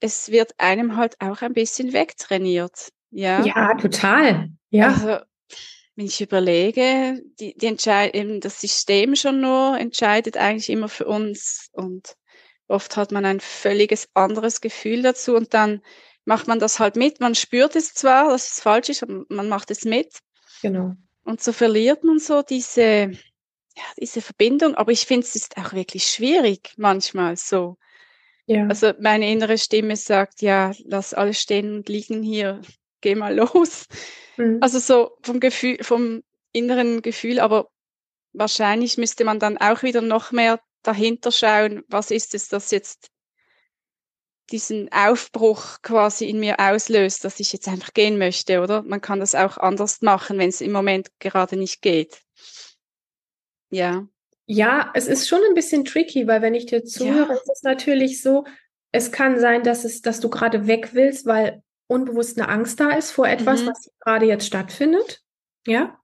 es wird einem halt auch ein bisschen wegtrainiert. Ja, ja total. Ja. Also, wenn ich überlege, die, die Entscheid eben das System schon nur entscheidet eigentlich immer für uns und oft hat man ein völliges anderes Gefühl dazu und dann macht man das halt mit. Man spürt es zwar, dass es falsch ist, aber man macht es mit. Genau. Und so verliert man so diese, ja, diese Verbindung. Aber ich finde, es ist auch wirklich schwierig manchmal so. Ja. Also meine innere Stimme sagt, ja, lass alles stehen und liegen hier, geh mal los. Mhm. Also so vom Gefühl, vom inneren Gefühl, aber wahrscheinlich müsste man dann auch wieder noch mehr dahinter schauen, was ist es, das jetzt diesen Aufbruch quasi in mir auslöst, dass ich jetzt einfach gehen möchte, oder? Man kann das auch anders machen, wenn es im Moment gerade nicht geht. Ja. Ja, es ist schon ein bisschen tricky, weil wenn ich dir zuhöre, ja. ist es natürlich so, es kann sein, dass es, dass du gerade weg willst, weil unbewusst eine Angst da ist vor etwas, mhm. was gerade jetzt stattfindet. Ja.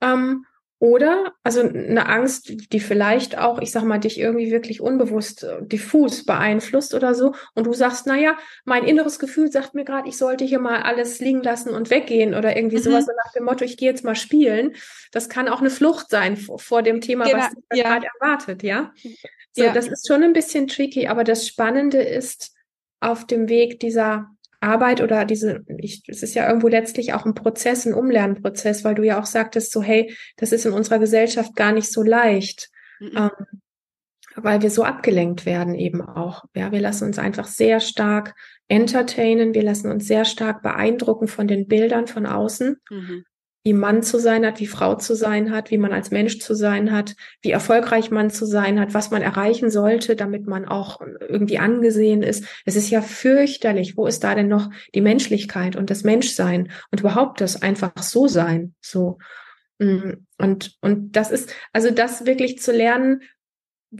Ähm, oder, also eine Angst, die vielleicht auch, ich sag mal, dich irgendwie wirklich unbewusst äh, diffus beeinflusst oder so. Und du sagst, naja, mein inneres Gefühl sagt mir gerade, ich sollte hier mal alles liegen lassen und weggehen oder irgendwie mhm. sowas so nach dem Motto, ich gehe jetzt mal spielen. Das kann auch eine Flucht sein vor, vor dem Thema, genau, was dich ja. gerade erwartet, ja. So, ja. das ist schon ein bisschen tricky, aber das Spannende ist auf dem Weg dieser Arbeit oder diese, ich, es ist ja irgendwo letztlich auch ein Prozess, ein Umlernprozess, weil du ja auch sagtest, so, hey, das ist in unserer Gesellschaft gar nicht so leicht, mhm. ähm, weil wir so abgelenkt werden eben auch. Ja, wir lassen uns einfach sehr stark entertainen, wir lassen uns sehr stark beeindrucken von den Bildern von außen. Mhm wie Mann zu sein hat, wie Frau zu sein hat, wie man als Mensch zu sein hat, wie erfolgreich man zu sein hat, was man erreichen sollte, damit man auch irgendwie angesehen ist. Es ist ja fürchterlich. Wo ist da denn noch die Menschlichkeit und das Menschsein und überhaupt das einfach so sein? So. Mm, und, und das ist, also das wirklich zu lernen,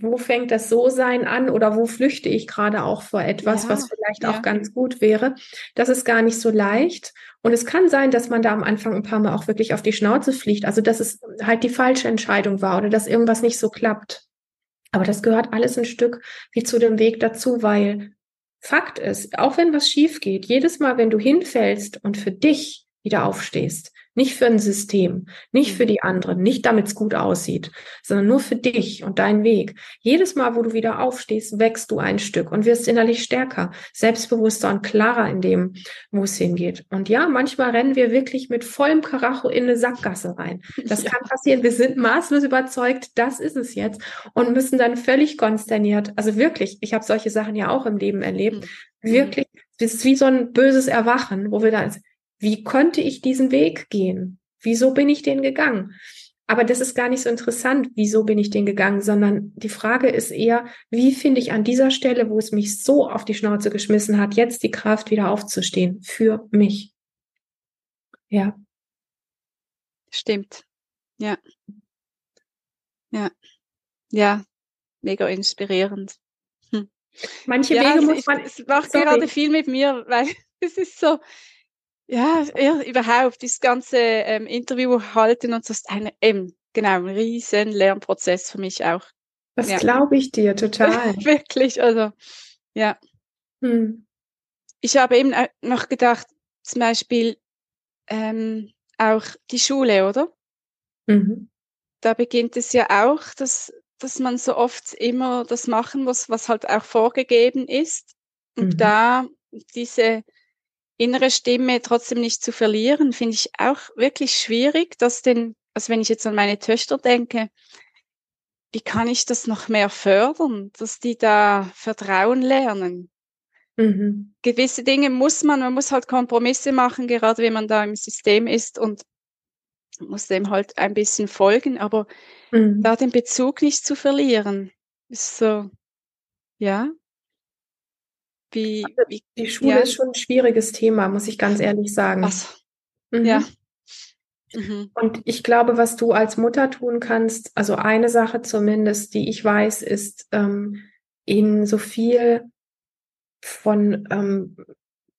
wo fängt das So-Sein an oder wo flüchte ich gerade auch vor etwas, ja, was vielleicht ja. auch ganz gut wäre. Das ist gar nicht so leicht. Und es kann sein, dass man da am Anfang ein paar Mal auch wirklich auf die Schnauze fliegt. Also, dass es halt die falsche Entscheidung war oder dass irgendwas nicht so klappt. Aber das gehört alles ein Stück wie zu dem Weg dazu, weil Fakt ist, auch wenn was schief geht, jedes Mal, wenn du hinfällst und für dich wieder aufstehst, nicht für ein System, nicht für die anderen, nicht damit es gut aussieht, sondern nur für dich und deinen Weg. Jedes Mal, wo du wieder aufstehst, wächst du ein Stück und wirst innerlich stärker, selbstbewusster und klarer in dem, wo es hingeht. Und ja, manchmal rennen wir wirklich mit vollem Karacho in eine Sackgasse rein. Das ja. kann passieren. Wir sind maßlos überzeugt, das ist es jetzt und müssen dann völlig konsterniert, also wirklich, ich habe solche Sachen ja auch im Leben erlebt, mhm. wirklich, es ist wie so ein böses Erwachen, wo wir da wie konnte ich diesen Weg gehen? Wieso bin ich den gegangen? Aber das ist gar nicht so interessant, wieso bin ich den gegangen, sondern die Frage ist eher, wie finde ich an dieser Stelle, wo es mich so auf die Schnauze geschmissen hat, jetzt die Kraft wieder aufzustehen für mich. Ja. Stimmt. Ja. Ja. Ja. Mega inspirierend. Hm. Manche ja, Wege muss man. Es macht sorry. gerade viel mit mir, weil es ist so, ja, ja überhaupt, das ganze ähm, Interview halten und so ist ein, eben, genau, ein riesen Lernprozess für mich auch. Das ja. glaube ich dir total. Wirklich, also, ja. Hm. Ich habe eben noch gedacht, zum Beispiel ähm, auch die Schule, oder? Mhm. Da beginnt es ja auch, dass, dass man so oft immer das machen muss, was halt auch vorgegeben ist. Und mhm. da diese innere Stimme trotzdem nicht zu verlieren, finde ich auch wirklich schwierig, dass denn, also wenn ich jetzt an meine Töchter denke, wie kann ich das noch mehr fördern, dass die da Vertrauen lernen? Mhm. Gewisse Dinge muss man, man muss halt Kompromisse machen, gerade wenn man da im System ist und muss dem halt ein bisschen folgen, aber mhm. da den Bezug nicht zu verlieren, ist so, ja, wie, wie die Schule ja. ist schon ein schwieriges Thema, muss ich ganz ehrlich sagen. Was? Mhm. Ja. Mhm. Und ich glaube, was du als Mutter tun kannst, also eine Sache zumindest, die ich weiß, ist, ähm, ihnen so viel von ähm,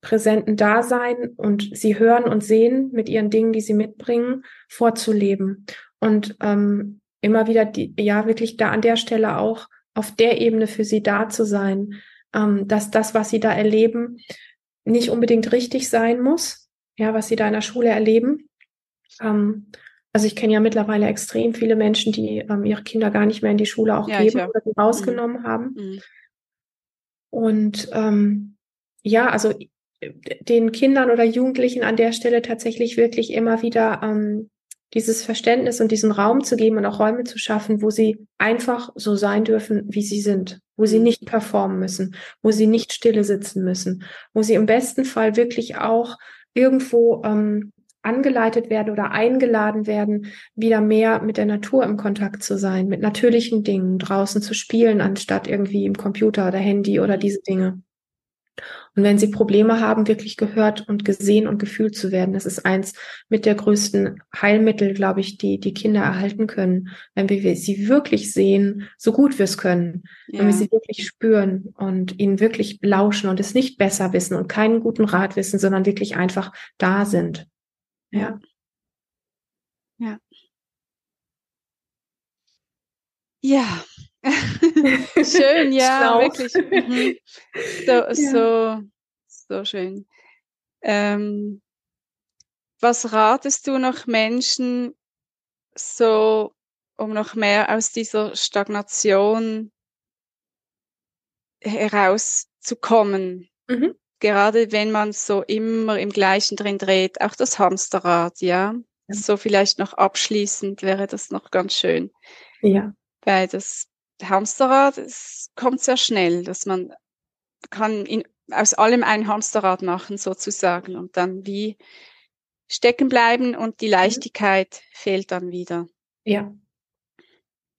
präsenten Dasein und sie hören und sehen mit ihren Dingen, die sie mitbringen, vorzuleben. Und ähm, immer wieder, die, ja, wirklich da an der Stelle auch auf der Ebene für sie da zu sein, ähm, dass das, was sie da erleben, nicht unbedingt richtig sein muss, ja, was sie da in der Schule erleben. Ähm, also ich kenne ja mittlerweile extrem viele Menschen, die ähm, ihre Kinder gar nicht mehr in die Schule auch ja, geben oder die rausgenommen mhm. haben. Mhm. Und ähm, ja, also den Kindern oder Jugendlichen an der Stelle tatsächlich wirklich immer wieder ähm, dieses Verständnis und diesen Raum zu geben und auch Räume zu schaffen, wo sie einfach so sein dürfen, wie sie sind, wo sie mhm. nicht performen müssen, wo sie nicht stille sitzen müssen, wo sie im besten Fall wirklich auch irgendwo ähm, angeleitet werden oder eingeladen werden, wieder mehr mit der Natur im Kontakt zu sein, mit natürlichen Dingen draußen zu spielen, anstatt irgendwie im Computer oder Handy oder diese Dinge. Und wenn sie Probleme haben, wirklich gehört und gesehen und gefühlt zu werden, das ist eins mit der größten Heilmittel, glaube ich, die die Kinder erhalten können, wenn wir sie wirklich sehen, so gut wir es können, ja. wenn wir sie wirklich spüren und ihnen wirklich lauschen und es nicht besser wissen und keinen guten Rat wissen, sondern wirklich einfach da sind. Ja. Ja. Ja, schön, ja, wirklich. Mhm. So, ja. so, so schön. Ähm, was ratest du noch Menschen, so, um noch mehr aus dieser Stagnation herauszukommen? Mhm. Gerade wenn man so immer im Gleichen drin dreht, auch das Hamsterrad, ja. ja. So vielleicht noch abschließend wäre das noch ganz schön. Ja. Weil das Hamsterrad, es kommt sehr schnell, dass man kann in, aus allem ein Hamsterrad machen sozusagen und dann wie stecken bleiben und die mhm. Leichtigkeit mhm. fehlt dann wieder. Ja.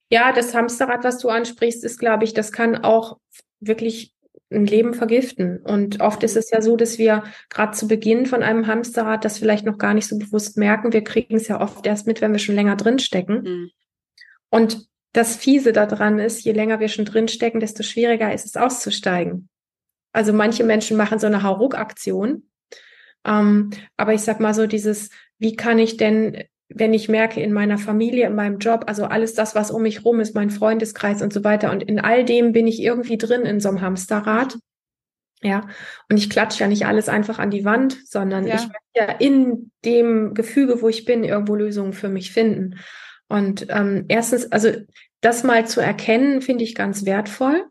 Ja, das Hamsterrad, was du ansprichst, ist, glaube ich, das kann auch wirklich ein Leben vergiften. Und oft ist es ja so, dass wir gerade zu Beginn von einem Hamsterrad das vielleicht noch gar nicht so bewusst merken. Wir kriegen es ja oft erst mit, wenn wir schon länger drinstecken. Mhm. Und das Fiese daran ist, je länger wir schon drinstecken, desto schwieriger ist es auszusteigen. Also manche Menschen machen so eine Hauruck-Aktion. Ähm, aber ich sag mal so dieses, wie kann ich denn, wenn ich merke in meiner Familie, in meinem Job, also alles das, was um mich rum ist, mein Freundeskreis und so weiter. Und in all dem bin ich irgendwie drin in so einem Hamsterrad. Ja, und ich klatsche ja nicht alles einfach an die Wand, sondern ja. ich möchte ja in dem Gefüge, wo ich bin, irgendwo Lösungen für mich finden. Und ähm, erstens, also das mal zu erkennen, finde ich ganz wertvoll.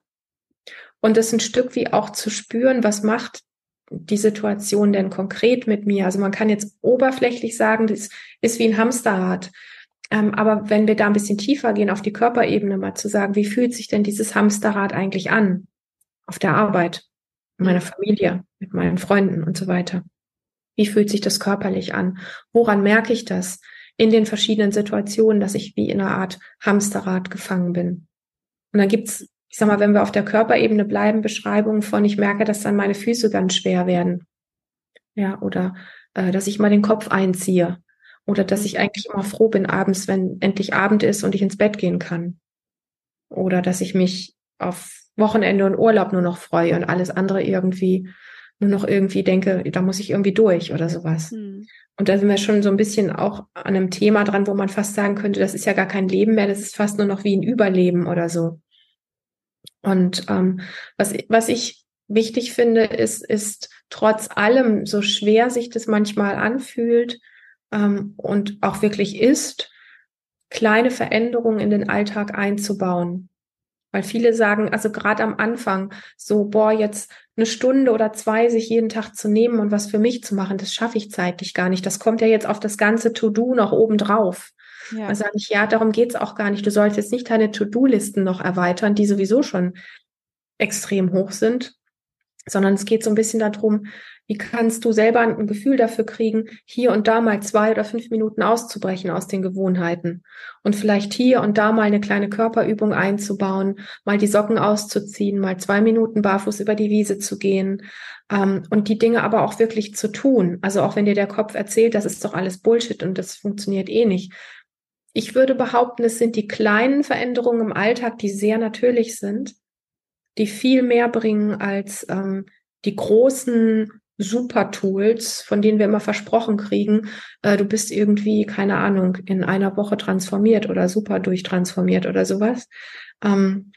Und das ein Stück wie auch zu spüren, was macht die Situation denn konkret mit mir? Also man kann jetzt oberflächlich sagen, das ist wie ein Hamsterrad. Ähm, aber wenn wir da ein bisschen tiefer gehen, auf die Körperebene mal zu sagen, wie fühlt sich denn dieses Hamsterrad eigentlich an? Auf der Arbeit, in meiner Familie, mit meinen Freunden und so weiter. Wie fühlt sich das körperlich an? Woran merke ich das? In den verschiedenen Situationen, dass ich wie in einer Art Hamsterrad gefangen bin. Und dann gibt's, ich sag mal, wenn wir auf der Körperebene bleiben, Beschreibungen von, ich merke, dass dann meine Füße ganz schwer werden. Ja, oder äh, dass ich mal den Kopf einziehe. Oder dass ich eigentlich immer froh bin abends, wenn endlich Abend ist und ich ins Bett gehen kann. Oder dass ich mich auf Wochenende und Urlaub nur noch freue und alles andere irgendwie nur noch irgendwie denke, da muss ich irgendwie durch oder sowas. Hm. Und da sind wir schon so ein bisschen auch an einem Thema dran, wo man fast sagen könnte, das ist ja gar kein Leben mehr, das ist fast nur noch wie ein Überleben oder so. Und ähm, was, was ich wichtig finde, ist, ist trotz allem, so schwer sich das manchmal anfühlt ähm, und auch wirklich ist, kleine Veränderungen in den Alltag einzubauen. Weil viele sagen, also gerade am Anfang, so, boah, jetzt eine Stunde oder zwei sich jeden Tag zu nehmen und was für mich zu machen, das schaffe ich zeitlich gar nicht. Das kommt ja jetzt auf das ganze To-Do noch oben drauf. Ja. Da sage ich, ja, darum geht's auch gar nicht. Du sollst jetzt nicht deine To-Do-Listen noch erweitern, die sowieso schon extrem hoch sind, sondern es geht so ein bisschen darum, wie kannst du selber ein Gefühl dafür kriegen, hier und da mal zwei oder fünf Minuten auszubrechen aus den Gewohnheiten und vielleicht hier und da mal eine kleine Körperübung einzubauen, mal die Socken auszuziehen, mal zwei Minuten barfuß über die Wiese zu gehen ähm, und die Dinge aber auch wirklich zu tun. Also auch wenn dir der Kopf erzählt, das ist doch alles Bullshit und das funktioniert eh nicht. Ich würde behaupten, es sind die kleinen Veränderungen im Alltag, die sehr natürlich sind, die viel mehr bringen als ähm, die großen Super-Tools, von denen wir immer versprochen kriegen, äh, du bist irgendwie, keine Ahnung, in einer Woche transformiert oder super durchtransformiert oder sowas. Ähm,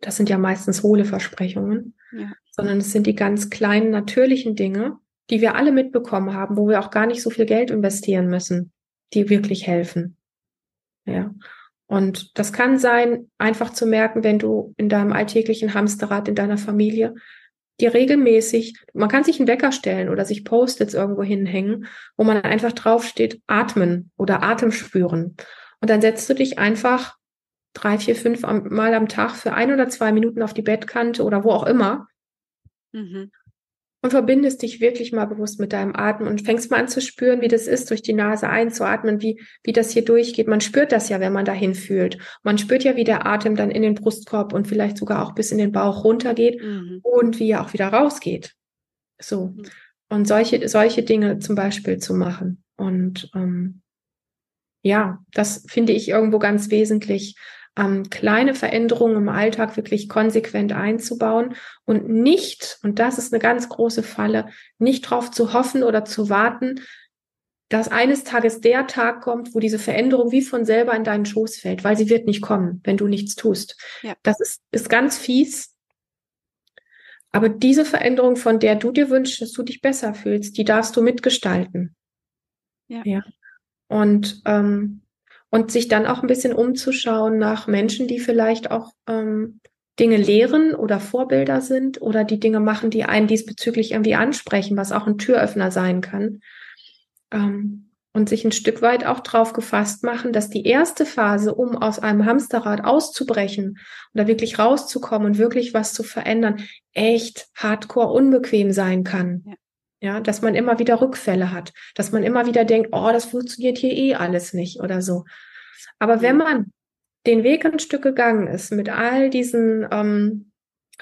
das sind ja meistens hohle Versprechungen, ja. sondern es sind die ganz kleinen, natürlichen Dinge, die wir alle mitbekommen haben, wo wir auch gar nicht so viel Geld investieren müssen, die wirklich helfen. Ja. Und das kann sein, einfach zu merken, wenn du in deinem alltäglichen Hamsterrad in deiner Familie dir regelmäßig, man kann sich einen Wecker stellen oder sich Post-its irgendwo hinhängen, wo man einfach draufsteht, atmen oder Atem spüren. Und dann setzt du dich einfach drei, vier, fünf Mal am Tag für ein oder zwei Minuten auf die Bettkante oder wo auch immer mhm und verbindest dich wirklich mal bewusst mit deinem Atem und fängst mal an zu spüren, wie das ist, durch die Nase einzuatmen, wie, wie das hier durchgeht. Man spürt das ja, wenn man dahin fühlt. Man spürt ja, wie der Atem dann in den Brustkorb und vielleicht sogar auch bis in den Bauch runtergeht mhm. und wie er auch wieder rausgeht. So. Mhm. Und solche, solche Dinge zum Beispiel zu machen. Und ähm, ja, das finde ich irgendwo ganz wesentlich, ähm, kleine Veränderungen im Alltag wirklich konsequent einzubauen und nicht, und das ist eine ganz große Falle, nicht darauf zu hoffen oder zu warten, dass eines Tages der Tag kommt, wo diese Veränderung wie von selber in deinen Schoß fällt, weil sie wird nicht kommen, wenn du nichts tust. Ja. Das ist, ist ganz fies. Aber diese Veränderung, von der du dir wünschst, dass du dich besser fühlst, die darfst du mitgestalten. Ja. ja. Und ähm, und sich dann auch ein bisschen umzuschauen nach Menschen, die vielleicht auch ähm, Dinge lehren oder Vorbilder sind oder die Dinge machen, die einen diesbezüglich irgendwie ansprechen, was auch ein Türöffner sein kann. Ähm, und sich ein Stück weit auch drauf gefasst machen, dass die erste Phase, um aus einem Hamsterrad auszubrechen oder wirklich rauszukommen und wirklich was zu verändern, echt hardcore unbequem sein kann. Ja. Ja, dass man immer wieder Rückfälle hat, dass man immer wieder denkt, oh, das funktioniert hier eh alles nicht oder so. Aber wenn man den Weg ein Stück gegangen ist mit all diesen ähm,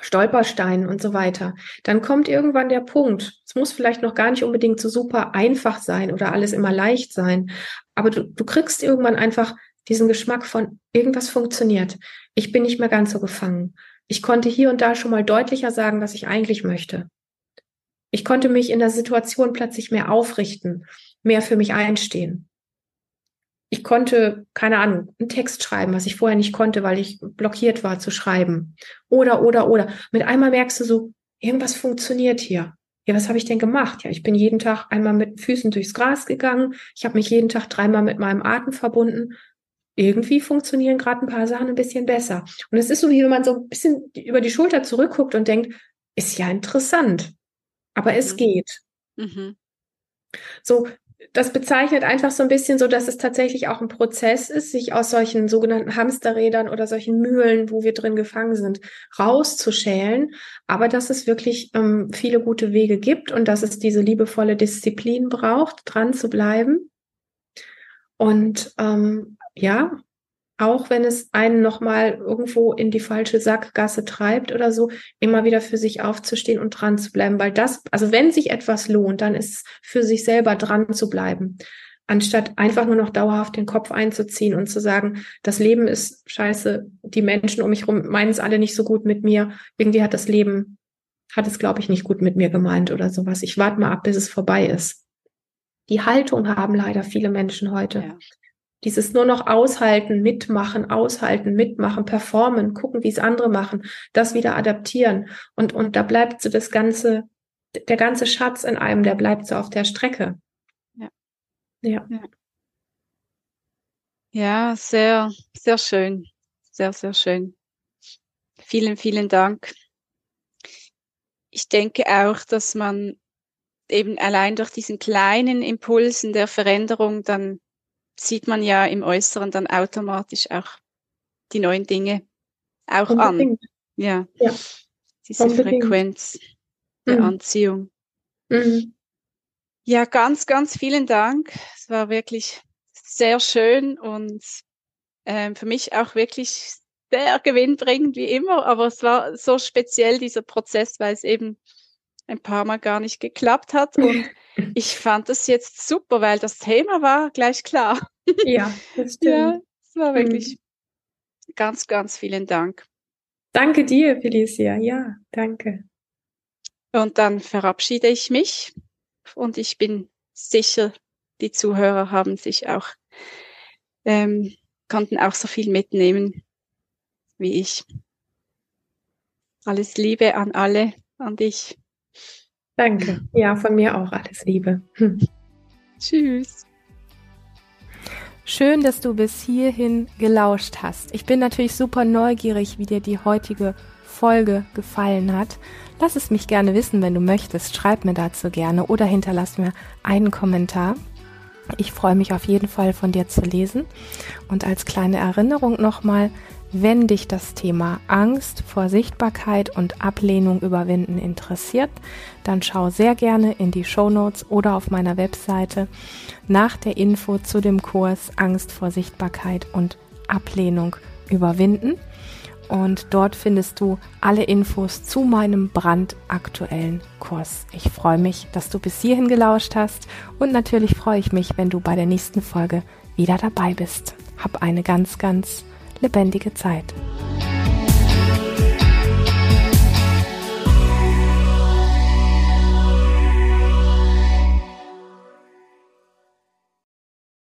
Stolpersteinen und so weiter, dann kommt irgendwann der Punkt. Es muss vielleicht noch gar nicht unbedingt so super einfach sein oder alles immer leicht sein, aber du, du kriegst irgendwann einfach diesen Geschmack von irgendwas funktioniert. Ich bin nicht mehr ganz so gefangen. Ich konnte hier und da schon mal deutlicher sagen, was ich eigentlich möchte. Ich konnte mich in der Situation plötzlich mehr aufrichten, mehr für mich einstehen. Ich konnte, keine Ahnung, einen Text schreiben, was ich vorher nicht konnte, weil ich blockiert war zu schreiben. Oder, oder, oder. Mit einmal merkst du so, irgendwas funktioniert hier. Ja, was habe ich denn gemacht? Ja, ich bin jeden Tag einmal mit Füßen durchs Gras gegangen. Ich habe mich jeden Tag dreimal mit meinem Atem verbunden. Irgendwie funktionieren gerade ein paar Sachen ein bisschen besser. Und es ist so, wie wenn man so ein bisschen über die Schulter zurückguckt und denkt, ist ja interessant. Aber es mhm. geht. Mhm. So, das bezeichnet einfach so ein bisschen so, dass es tatsächlich auch ein Prozess ist, sich aus solchen sogenannten Hamsterrädern oder solchen Mühlen, wo wir drin gefangen sind, rauszuschälen. Aber dass es wirklich ähm, viele gute Wege gibt und dass es diese liebevolle Disziplin braucht, dran zu bleiben. Und ähm, ja, auch wenn es einen nochmal irgendwo in die falsche Sackgasse treibt oder so, immer wieder für sich aufzustehen und dran zu bleiben, weil das, also wenn sich etwas lohnt, dann ist es für sich selber dran zu bleiben, anstatt einfach nur noch dauerhaft den Kopf einzuziehen und zu sagen, das Leben ist scheiße, die Menschen um mich herum meinen es alle nicht so gut mit mir, irgendwie hat das Leben, hat es, glaube ich, nicht gut mit mir gemeint oder sowas. Ich warte mal ab, bis es vorbei ist. Die Haltung haben leider viele Menschen heute. Ja. Dieses nur noch aushalten, mitmachen, aushalten, mitmachen, performen, gucken, wie es andere machen, das wieder adaptieren. Und, und da bleibt so das ganze, der ganze Schatz in einem, der bleibt so auf der Strecke. Ja. Ja. Ja, sehr, sehr schön. Sehr, sehr schön. Vielen, vielen Dank. Ich denke auch, dass man eben allein durch diesen kleinen Impulsen der Veränderung dann sieht man ja im Äußeren dann automatisch auch die neuen Dinge auch Unbedingt. an. Ja. ja. Diese Unbedingt. Frequenz. der mhm. Anziehung. Mhm. Ja, ganz, ganz vielen Dank. Es war wirklich sehr schön und ähm, für mich auch wirklich sehr gewinnbringend wie immer, aber es war so speziell dieser Prozess, weil es eben ein paar Mal gar nicht geklappt hat und ich fand das jetzt super, weil das Thema war gleich klar. Ja, das stimmt. Ja, es war wirklich mhm. ganz, ganz vielen Dank. Danke dir, Felicia. Ja, danke. Und dann verabschiede ich mich und ich bin sicher, die Zuhörer haben sich auch, ähm, konnten auch so viel mitnehmen wie ich. Alles Liebe an alle, an dich. Danke. Ja, von mir auch alles Liebe. Hm. Tschüss. Schön, dass du bis hierhin gelauscht hast. Ich bin natürlich super neugierig, wie dir die heutige Folge gefallen hat. Lass es mich gerne wissen, wenn du möchtest. Schreib mir dazu gerne oder hinterlass mir einen Kommentar. Ich freue mich auf jeden Fall von dir zu lesen. Und als kleine Erinnerung nochmal, wenn dich das Thema Angst vor Sichtbarkeit und Ablehnung überwinden interessiert, dann schau sehr gerne in die Show Notes oder auf meiner Webseite nach der Info zu dem Kurs Angst vor Sichtbarkeit und Ablehnung überwinden. Und dort findest du alle Infos zu meinem brandaktuellen Kurs. Ich freue mich, dass du bis hierhin gelauscht hast und natürlich freue ich mich, wenn du bei der nächsten Folge wieder dabei bist. Hab eine ganz, ganz lebendige Zeit.